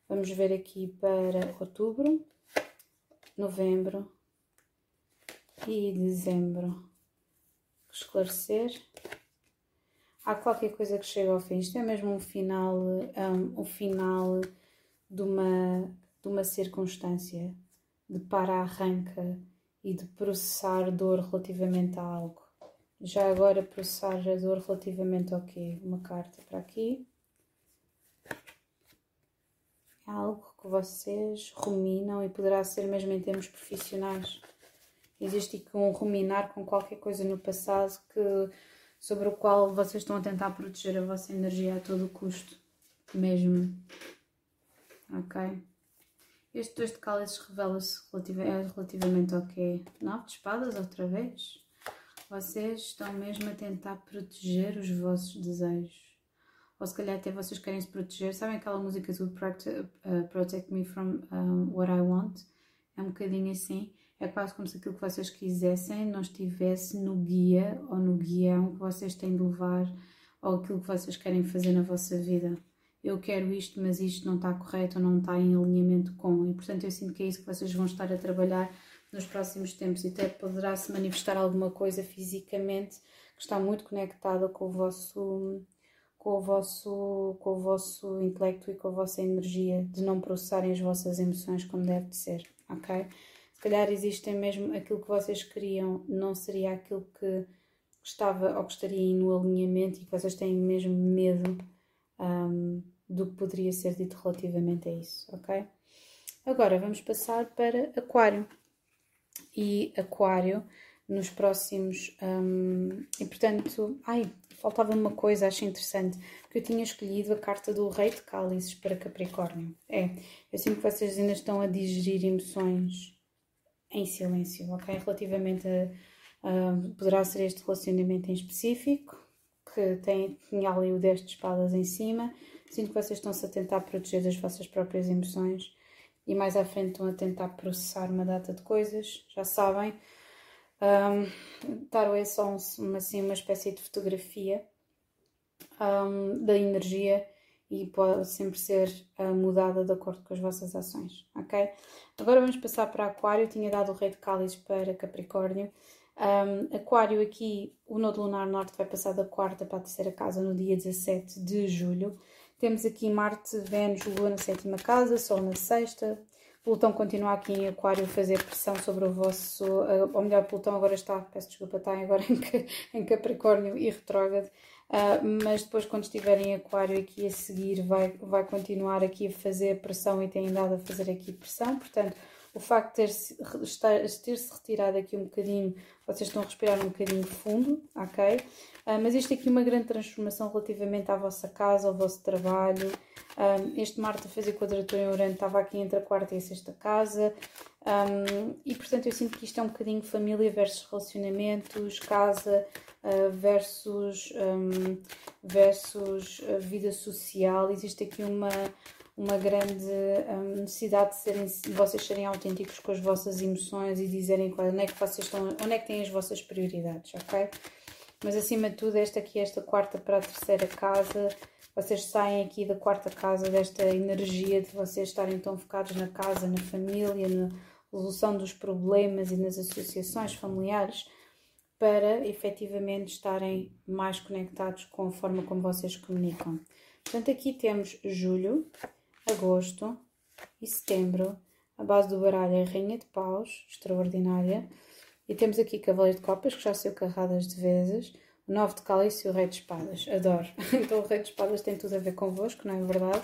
Vamos ver aqui para outubro, novembro e dezembro. Esclarecer. Há qualquer coisa que chega ao fim. Isto é mesmo um final, um, um final de uma, de uma circunstância, de para-arranca e de processar dor relativamente a algo. Já agora processar a dor relativamente ao quê? Uma carta para aqui. É algo que vocês ruminam e poderá ser mesmo em termos profissionais. Existe aqui um ruminar com qualquer coisa no passado que, sobre o qual vocês estão a tentar proteger a vossa energia a todo custo. Mesmo. Ok? Este dois de cálices revela-se relativamente ao quê? Nove de espadas outra vez? Vocês estão mesmo a tentar proteger os vossos desejos. Ou se calhar até vocês querem se proteger. Sabem aquela música do uh, Protect Me From What I Want? É um bocadinho assim. É quase como se aquilo que vocês quisessem não estivesse no guia ou no guião que vocês têm de levar ou aquilo que vocês querem fazer na vossa vida. Eu quero isto, mas isto não está correto ou não está em alinhamento com. E portanto eu sinto que é isso que vocês vão estar a trabalhar nos próximos tempos e até poderá se manifestar alguma coisa fisicamente que está muito conectada com o vosso com o vosso com o vosso intelecto e com a vossa energia de não processarem as vossas emoções como deve de ser, ok? Se calhar existem mesmo aquilo que vocês queriam não seria aquilo que estava ou que estaria no alinhamento e que vocês têm mesmo medo um, do que poderia ser dito relativamente a isso, ok? Agora vamos passar para Aquário e Aquário nos próximos. Um, e portanto, ai, faltava uma coisa, acho interessante, que eu tinha escolhido a carta do Rei de Cálices para Capricórnio. É, eu sinto que vocês ainda estão a digerir emoções em silêncio, ok? Relativamente a. a poderá ser este relacionamento em específico, que tem, tinha ali o 10 de espadas em cima. Sinto que vocês estão-se a tentar proteger das vossas próprias emoções e mais à frente estão a tentar processar uma data de coisas, já sabem. Um, tarot é só um, uma, assim, uma espécie de fotografia um, da energia e pode sempre ser uh, mudada de acordo com as vossas ações, ok? Agora vamos passar para Aquário. Eu tinha dado o rei de cálices para Capricórnio. Um, aquário aqui, o Nodo Lunar Norte vai passar da quarta para a terceira casa no dia 17 de julho. Temos aqui Marte, Vênus, Lua na sétima casa, Sol na sexta. Plutão continua aqui em Aquário a fazer pressão sobre o vosso. Uh, ou melhor, Plutão agora está, peço desculpa, está agora em, Capricórnio e retrógrado. Uh, mas depois, quando estiver em Aquário aqui a seguir, vai, vai continuar aqui a fazer pressão e tem andado a fazer aqui pressão. Portanto, o facto de ter-se ter retirado aqui um bocadinho, vocês estão a respirar um bocadinho fundo, ok? Uh, mas isto aqui é uma grande transformação relativamente à vossa casa, ao vosso trabalho. Um, este Marte a fazer quadratura em Urano estava aqui entre a quarta e a sexta casa. Um, e portanto eu sinto que isto é um bocadinho família versus relacionamentos, casa uh, versus, um, versus vida social. Existe aqui uma, uma grande um, necessidade de, serem, de vocês serem autênticos com as vossas emoções e dizerem onde é que vocês estão, onde é que têm as vossas prioridades, ok? Mas acima de tudo, esta aqui, esta quarta para a terceira casa, vocês saem aqui da quarta casa desta energia de vocês estarem tão focados na casa, na família, na resolução dos problemas e nas associações familiares, para efetivamente estarem mais conectados com a forma como vocês comunicam. Portanto, aqui temos julho, agosto e setembro. A base do baralho é Rainha de Paus, extraordinária. E temos aqui Cavaleiro de Copas, que já saiu carradas de vezes. O Nove de Cálice e o Rei de Espadas. Adoro. Então o Rei de Espadas tem tudo a ver convosco, não é verdade?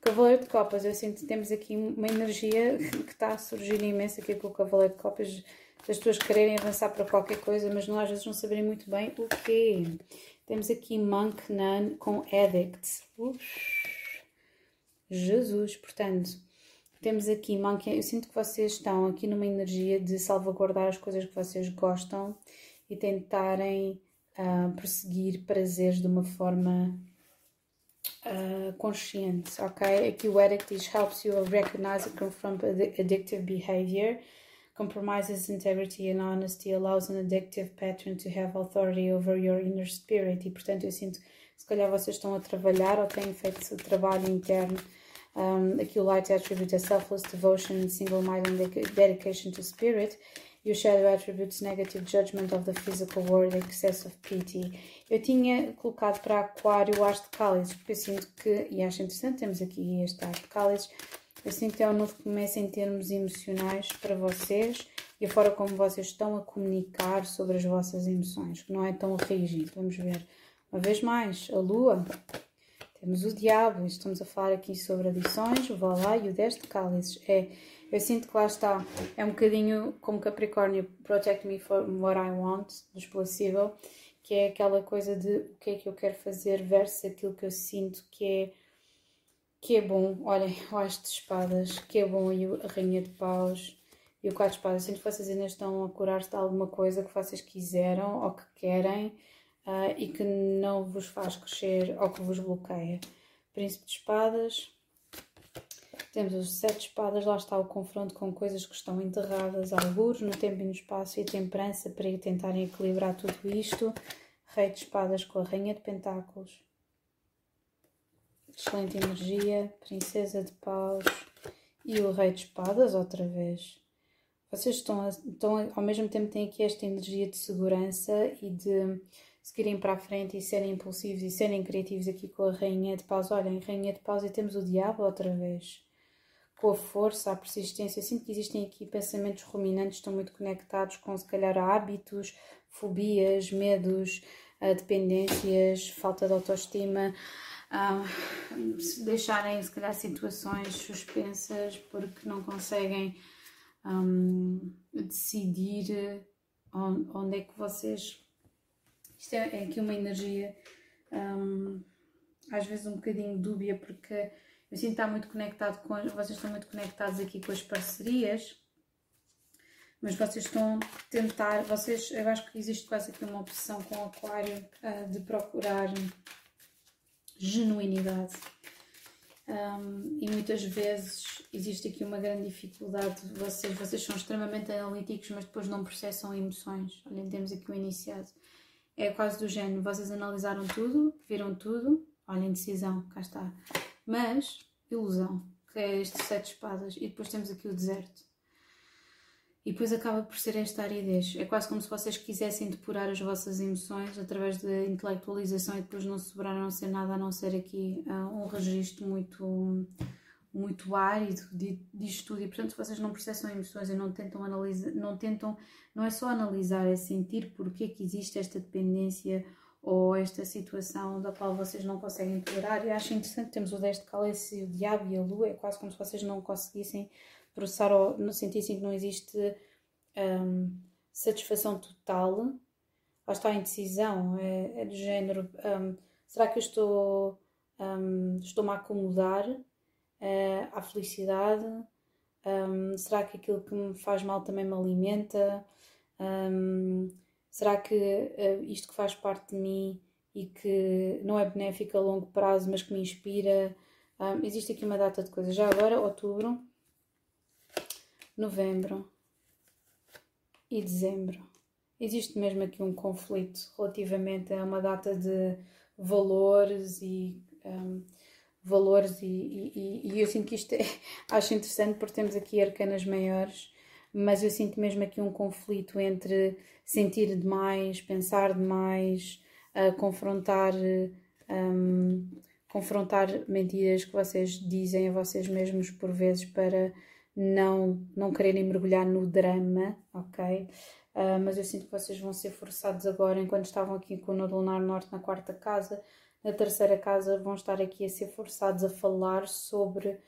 Cavaleiro de Copas, eu sinto que temos aqui uma energia que está a surgir imensa aqui com o Cavaleiro de Copas. As pessoas quererem avançar para qualquer coisa, mas não, às vezes não saberem muito bem o quê. Temos aqui Monk Nun com Addict. Uf. Jesus, portanto, temos aqui. Eu sinto que vocês estão aqui numa energia de salvaguardar as coisas que vocês gostam e tentarem uh, perseguir prazeres de uma forma uh, consciente, ok? Aqui o Addict helps you recognize and confront addictive behavior, compromises integrity and honesty, allows an addictive pattern to have authority over your inner spirit. E portanto eu sinto se calhar vocês estão a trabalhar ou têm feito trabalho interno. Um, aqui o Light Attribute é selfless devotion single-minded dedication to spirit. Your shadow attributes negative judgment of the physical world, excess of pity. Eu tinha colocado para Aquário o As de Cálices, porque eu sinto que, e acho interessante, temos aqui este As de Cálices, eu sinto que é um novo começo em termos emocionais para vocês e a forma como vocês estão a comunicar sobre as vossas emoções, que não é tão rígido. Vamos ver uma vez mais, a Lua, temos o Diabo, estamos a falar aqui sobre adições, o Valá e o 10 de Cálices. É eu sinto que lá está, é um bocadinho como Capricórnio, protect me from what I want, dos possível, que é aquela coisa de o que é que eu quero fazer versus aquilo que eu sinto que é que é bom. Olhem, o As de Espadas, que é bom, e a Rainha de Paus e o Quatro de Espadas. Sinto que vocês ainda estão a curar-se de alguma coisa que vocês quiseram ou que querem uh, e que não vos faz crescer ou que vos bloqueia. Príncipe de Espadas, temos os sete espadas, lá está o confronto com coisas que estão enterradas, alguns no tempo e no espaço, e temperança para tentarem equilibrar tudo isto. Rei de espadas com a rainha de pentáculos. Excelente energia. Princesa de paus. E o rei de espadas outra vez. Vocês estão, a, estão a, ao mesmo tempo têm aqui esta energia de segurança e de seguirem para a frente e serem impulsivos e serem criativos aqui com a rainha de paus. Olhem, rainha de paus e temos o diabo outra vez com a força, a persistência. Eu sinto que existem aqui pensamentos ruminantes, estão muito conectados com, se calhar, hábitos, fobias, medos, ah, dependências, falta de autoestima. Uh, deixarem, se calhar, situações suspensas porque não conseguem um, decidir onde, onde, é que vocês. Isto é, é aqui uma energia, um, às vezes, um bocadinho dúbia, porque eu sinto estar muito conectado com. Vocês estão muito conectados aqui com as parcerias, mas vocês estão a tentar. Vocês, eu acho que existe quase aqui uma obsessão com o Aquário uh, de procurar genuinidade. Um, e muitas vezes existe aqui uma grande dificuldade de vocês, vocês são extremamente analíticos, mas depois não processam emoções. Olhem, temos aqui o iniciado. É quase do género, vocês analisaram tudo, viram tudo, Olha, indecisão, cá está. Mas, ilusão, que é este sete espadas. E depois temos aqui o deserto. E depois acaba por ser esta aridez. É quase como se vocês quisessem depurar as vossas emoções através da intelectualização e depois não sobrar a não ser nada a não ser aqui uh, um registro muito muito árido de, estudo e portanto vocês não processam emoções e não tentam analisar, não tentam, não é só analisar, é sentir porque que existe esta dependência ou esta situação da qual vocês não conseguem tolerar e acho interessante, temos o 10 de cálice, o diabo e a lua, é quase como se vocês não conseguissem processar ou não sentissem que não existe um, satisfação total, lá está a indecisão, é, é do género, um, será que eu estou, um, estou-me a acomodar uh, à felicidade? Um, será que aquilo que me faz mal também me alimenta? Um, será que uh, isto que faz parte de mim e que não é benéfico a longo prazo, mas que me inspira? Um, existe aqui uma data de coisas. Já agora, outubro, novembro e dezembro. Existe mesmo aqui um conflito relativamente a uma data de valores e um, valores e, e, e, eu sinto que isto é, acho interessante porque temos aqui arcanas maiores, mas eu sinto mesmo aqui um conflito entre sentir demais, pensar demais, uh, confrontar, um, confrontar mentiras que vocês dizem a vocês mesmos por vezes para não, não quererem mergulhar no drama, ok? Uh, mas eu sinto que vocês vão ser forçados agora, enquanto estavam aqui com o Nodo Lunar Norte na quarta casa, na terceira casa vão estar aqui a ser forçados a falar sobre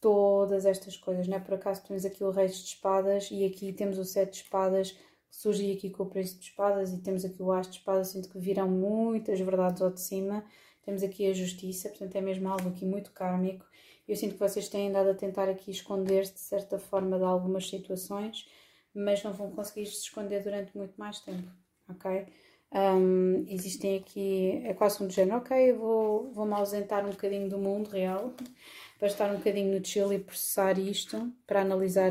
todas estas coisas, não é? Por acaso temos aqui o Rei de Espadas e aqui temos o Sete de Espadas que surge aqui com o Príncipe de Espadas e temos aqui o As de Espadas, sinto que virão muitas verdades ao de cima. Temos aqui a Justiça, portanto é mesmo algo aqui muito kármico. Eu sinto que vocês têm andado a tentar aqui esconder-se de certa forma de algumas situações, mas não vão conseguir se esconder durante muito mais tempo, ok? Um, existem aqui, é quase um género, ok, vou, vou me ausentar um bocadinho do mundo real para estar um bocadinho no chill e processar isto, para analisar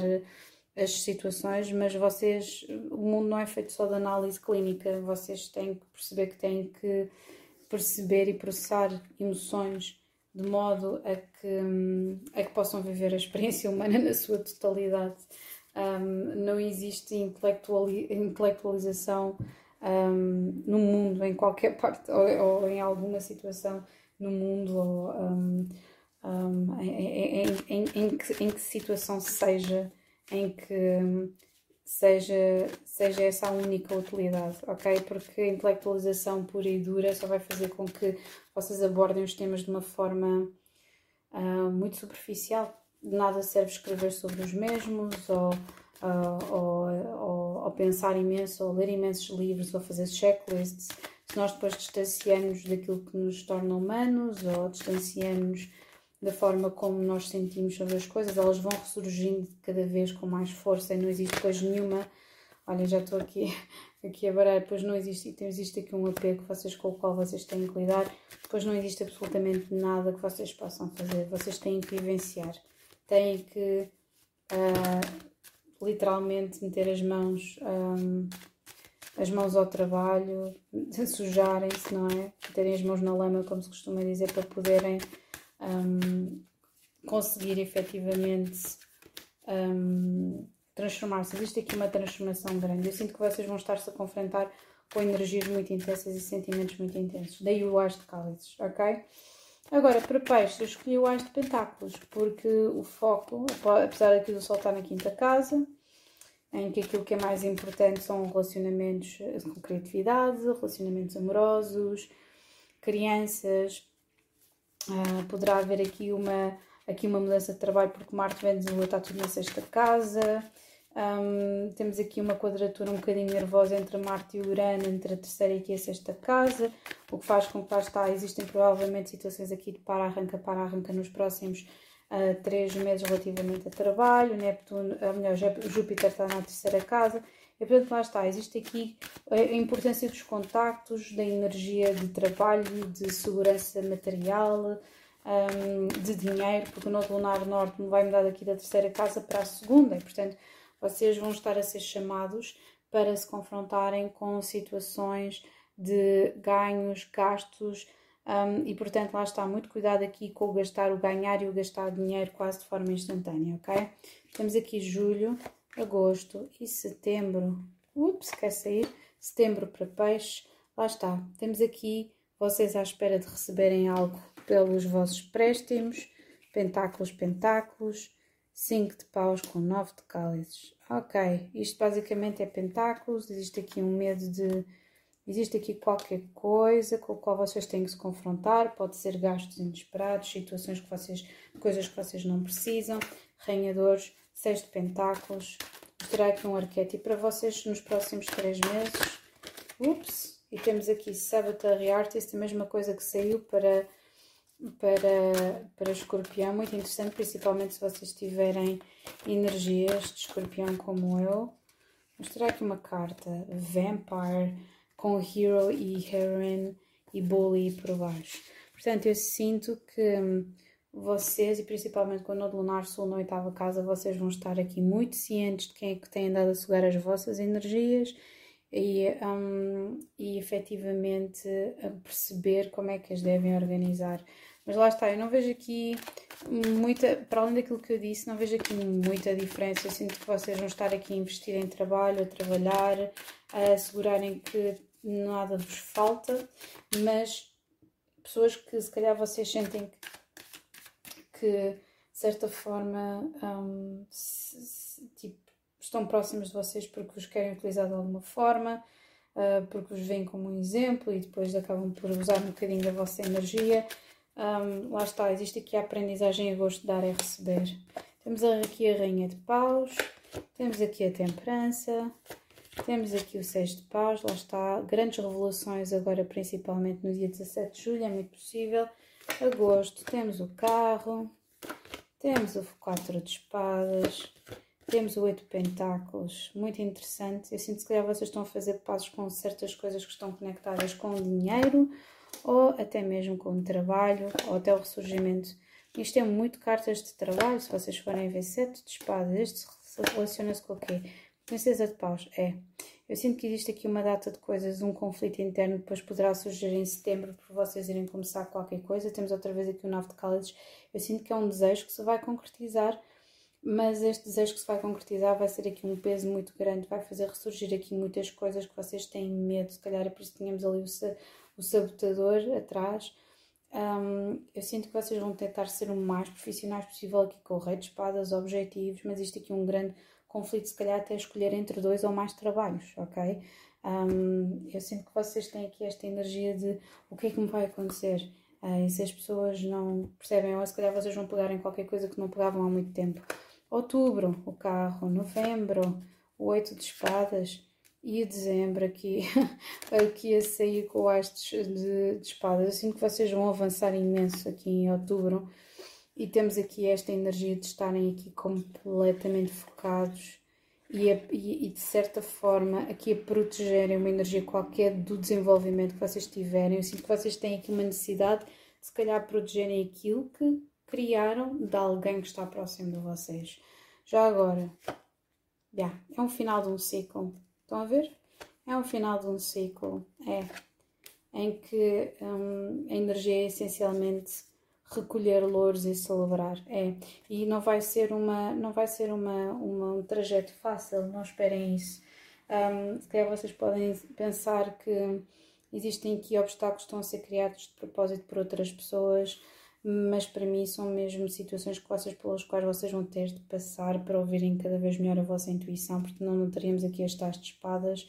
as situações, mas vocês, o mundo não é feito só de análise clínica, vocês têm que perceber que têm que perceber e processar emoções de modo a que, a que possam viver a experiência humana na sua totalidade. Um, não existe intelectualização um, no mundo, em qualquer parte, ou, ou, em alguma situação no mundo, ou um, um, em, em, em, que, em que situação seja, em que seja, seja essa a única utilidade, ok? Porque a intelectualização pura e dura só vai fazer com que vocês abordem os temas de uma forma uh, muito superficial. De nada serve escrever sobre os mesmos, ou uh, ou, ou, ou, pensar imenso, ou ler imensos livros, ou fazer checklists, se nós depois distanciamos daquilo que nos torna humanos, ou distanciamos da forma como nós sentimos sobre as coisas, elas vão ressurgindo cada vez com mais força e não existe depois nenhuma. Olha, já estou aqui, aqui a baralhar, depois não existe, então existe aqui um apego vocês, com o qual vocês têm que lidar, depois não existe absolutamente nada que vocês possam fazer, vocês têm que vivenciar, têm que uh, literalmente meter as mãos, um, as mãos ao trabalho, sujarem-se, não é? Meterem as mãos na lama, como se costuma dizer, para poderem um, conseguir efetivamente um, transformar-se. Existe aqui uma transformação grande. Eu sinto que vocês vão estar-se a confrontar com energias muito intensas e sentimentos muito intensos. Daí o as de cálices, ok? Agora, para peixe, eu escolhi o Ás de Pentáculos, porque o foco, apesar aqui do Sol estar na quinta casa, em que aquilo que é mais importante são relacionamentos com criatividade, relacionamentos amorosos, crianças, uh, poderá haver aqui uma, aqui uma mudança de trabalho porque Marte, Vênus e Lua está tudo na sexta casa, um, temos aqui uma quadratura um bocadinho nervosa entre Marte e Urano, entre a terceira e a sexta casa, o que faz com que lá está, existem provavelmente situações aqui de para-arranca, para-arranca nos próximos uh, três meses relativamente a trabalho, Neptuno, uh, melhor, Júpiter está na terceira casa, e portanto lá está, existe aqui a importância dos contactos, da energia de trabalho, de segurança material, um, de dinheiro, porque o Nodo Lunar Norte vai mudar daqui da terceira casa para a segunda, e portanto vocês vão estar a ser chamados para se confrontarem com situações de ganhos, gastos, Um, e portanto, lá está muito cuidado aqui com o gastar, o ganhar e o gastar dinheiro quase de forma instantânea, ok? Temos aqui julho, agosto e setembro. Ups, quer sair? Setembro para peixe. Lá está. Temos aqui vocês à espera de receberem algo pelos vossos préstimos. Pentáculos, pentáculos. 5 de paus com 9 de cálices. Ok, isto basicamente é pentáculos. Existe aqui um medo de Existe aqui qualquer coisa com a qual vocês têm que se confrontar, pode ser gastos inesperados, situações que vocês, coisas que vocês não precisam, ranhadores, seis de pentáculos. Mostrar aqui um arquétipo para vocês nos próximos três meses. Ups! E temos aqui Sabatary Artist, a mesma coisa que saiu para, para, para escorpião, muito interessante, principalmente se vocês tiverem energias de escorpião como eu. Mostrar aqui uma carta, Vampire, com Hero e Heroine e Bully por baixo. Portanto, eu sinto que hum, vocês, e principalmente quando o Lunar Sul na oitava casa, vocês vão estar aqui muito cientes de quem é que tem andado a sugar as vossas energias e, um, e efetivamente a perceber como é que as devem organizar. Mas lá está, eu não vejo aqui muita, para além daquilo que eu disse, não vejo aqui muita diferença. Eu sinto que vocês vão estar aqui a investir em trabalho, a trabalhar, a assegurarem que nada vos falta, mas pessoas que se calhar vocês sentem que, que de certa forma um, se, se, tipo, estão próximas de vocês porque vos querem utilizar de alguma forma, uh, porque vos veem como um exemplo e depois acabam por usar um bocadinho da vossa energia. Um, lá está, existe aqui a aprendizagem a gosto de dar e receber. Temos aqui a Rainha de Paus, temos aqui a Temperança, temos aqui o 6 de paus, lá está, grandes revelações agora principalmente no dia 17 de julho, é muito possível. Agosto temos o carro, temos o 4 de espadas, temos o 8 de pentáculos, muito interessante. Eu sinto que se calhar vocês estão a fazer passos com certas coisas que estão conectadas com o dinheiro ou até mesmo com o trabalho ou até o ressurgimento. Isto é muito cartas de trabalho, se vocês forem ver 7 de espadas, este relaciona-se com o quê? Princesa de Paus, é. Eu sinto que existe aqui uma data de coisas, um conflito interno, depois poderá surgir em setembro por vocês irem começar qualquer coisa. Temos outra vez aqui o Nove de Cálices. Eu sinto que é um desejo que se vai concretizar, mas este desejo que se vai concretizar vai ser aqui um peso muito grande, vai fazer ressurgir aqui muitas coisas que vocês têm medo. Se calhar é por isso que tínhamos ali o, o sabotador atrás. Um, eu sinto que vocês vão tentar ser o mais profissionais possível aqui com o rei de espadas, objetivos, mas isto aqui é um grande conflito, se calhar até escolher entre dois ou mais trabalhos, ok? Um, eu sinto que vocês têm aqui esta energia de o que é que me vai acontecer. Uh, e se as pessoas não percebem, ou se calhar vocês vão pegar em qualquer coisa que não pegavam há muito tempo. Outubro, o carro. Novembro, o oito de espadas. E dezembro aqui, aqui a sair com hastes de, de espadas. Sinto que vocês vão avançar imenso aqui em outubro e temos aqui esta energia de estarem aqui completamente focados e, a, e, e, de certa forma aqui a protegerem uma energia qualquer do desenvolvimento que vocês tiverem. Eu sinto que vocês têm aqui uma necessidade de se calhar protegerem aquilo que criaram de alguém que está próximo de vocês. Já agora, yeah, é um final de um ciclo. Estão a ver? É um final de um ciclo. É. Em que hum, a energia é essencialmente recolher louros e celebrar. É, e não vai ser uma não vai ser uma, uma um trajeto fácil, não esperem isso. Um, se calhar vocês podem pensar que existem aqui obstáculos que estão a ser criados de propósito por outras pessoas, mas para mim são mesmo situações que vocês, pelas quais vocês vão ter de passar para ouvirem cada vez melhor a vossa intuição, porque não, não teríamos aqui as tais de espadas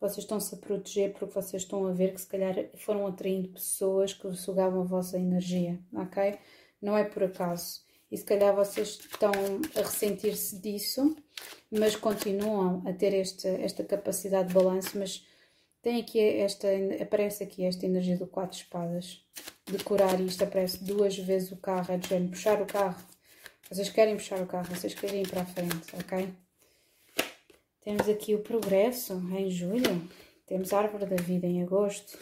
vocês estão-se a proteger porque vocês estão a ver que se calhar foram atraindo pessoas que sugavam a vossa energia, ok? Não é por acaso. E se calhar vocês estão a ressentir-se disso, mas continuam a ter esta, esta capacidade de balanço, mas tem aqui esta, aparece aqui esta energia do quatro espadas, de curar isto, aparece duas vezes o carro, é de género, puxar o carro. Vocês querem puxar o carro, vocês querem ir para a frente, ok? Temos aqui o progresso em julho, temos a árvore da vida em agosto,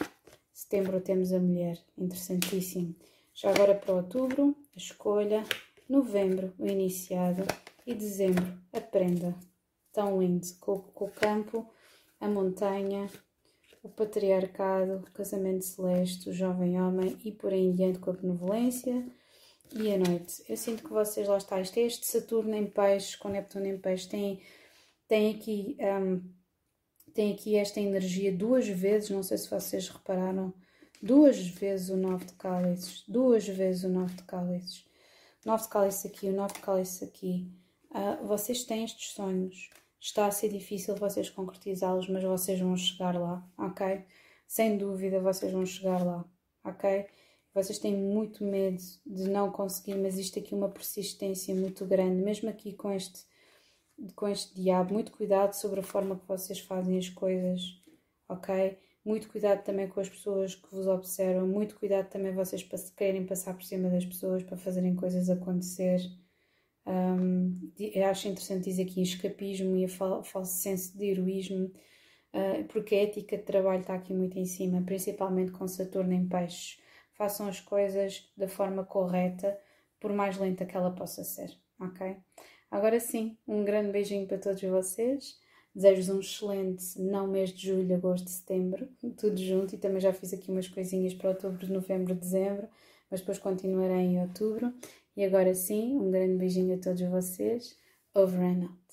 setembro temos a mulher, interessantíssimo. Já agora para outubro, a escolha, novembro, o iniciado e dezembro, a prenda. Tão lindo, com, com o campo, a montanha, o patriarcado, o casamento celeste, o jovem homem e por aí em diante com a benevolência e a noite. Eu sinto que vocês lá está, isto é este Saturno em peixes, com Neptuno em peixes, tem, tem aqui um, tem aqui esta energia duas vezes, não sei se vocês repararam, duas vezes o nove de cálices, duas vezes o nove de cálices. Nove de cálices aqui, o nove de cálices aqui. Uh, vocês têm estes sonhos. Está a ser difícil vocês concretizá-los, mas vocês vão chegar lá, ok? Sem dúvida vocês vão chegar lá, ok? Vocês têm muito medo de não conseguir, mas isto aqui é uma persistência muito grande, mesmo aqui com este, com este diabo. Muito cuidado sobre a forma que vocês fazem as coisas, ok? Muito cuidado também com as pessoas que vos observam, muito cuidado também vocês querem passar por cima das pessoas para fazerem coisas acontecer. Um, acho interessante dizer aqui escapismo e o falso senso de heroísmo, uh, porque a ética de trabalho está aqui muito em cima, principalmente com Saturno em peixes. Façam as coisas da forma correta, por mais lenta que ela possa ser, ok? Agora sim, um grande beijinho para todos vocês. Desejo-vos um excelente, não mês de julho, agosto, setembro, tudo junto. E também já fiz aqui umas coisinhas para outubro, novembro, dezembro, mas depois continuarei em outubro. E agora sim, um grande beijinho a todos vocês. Over and out.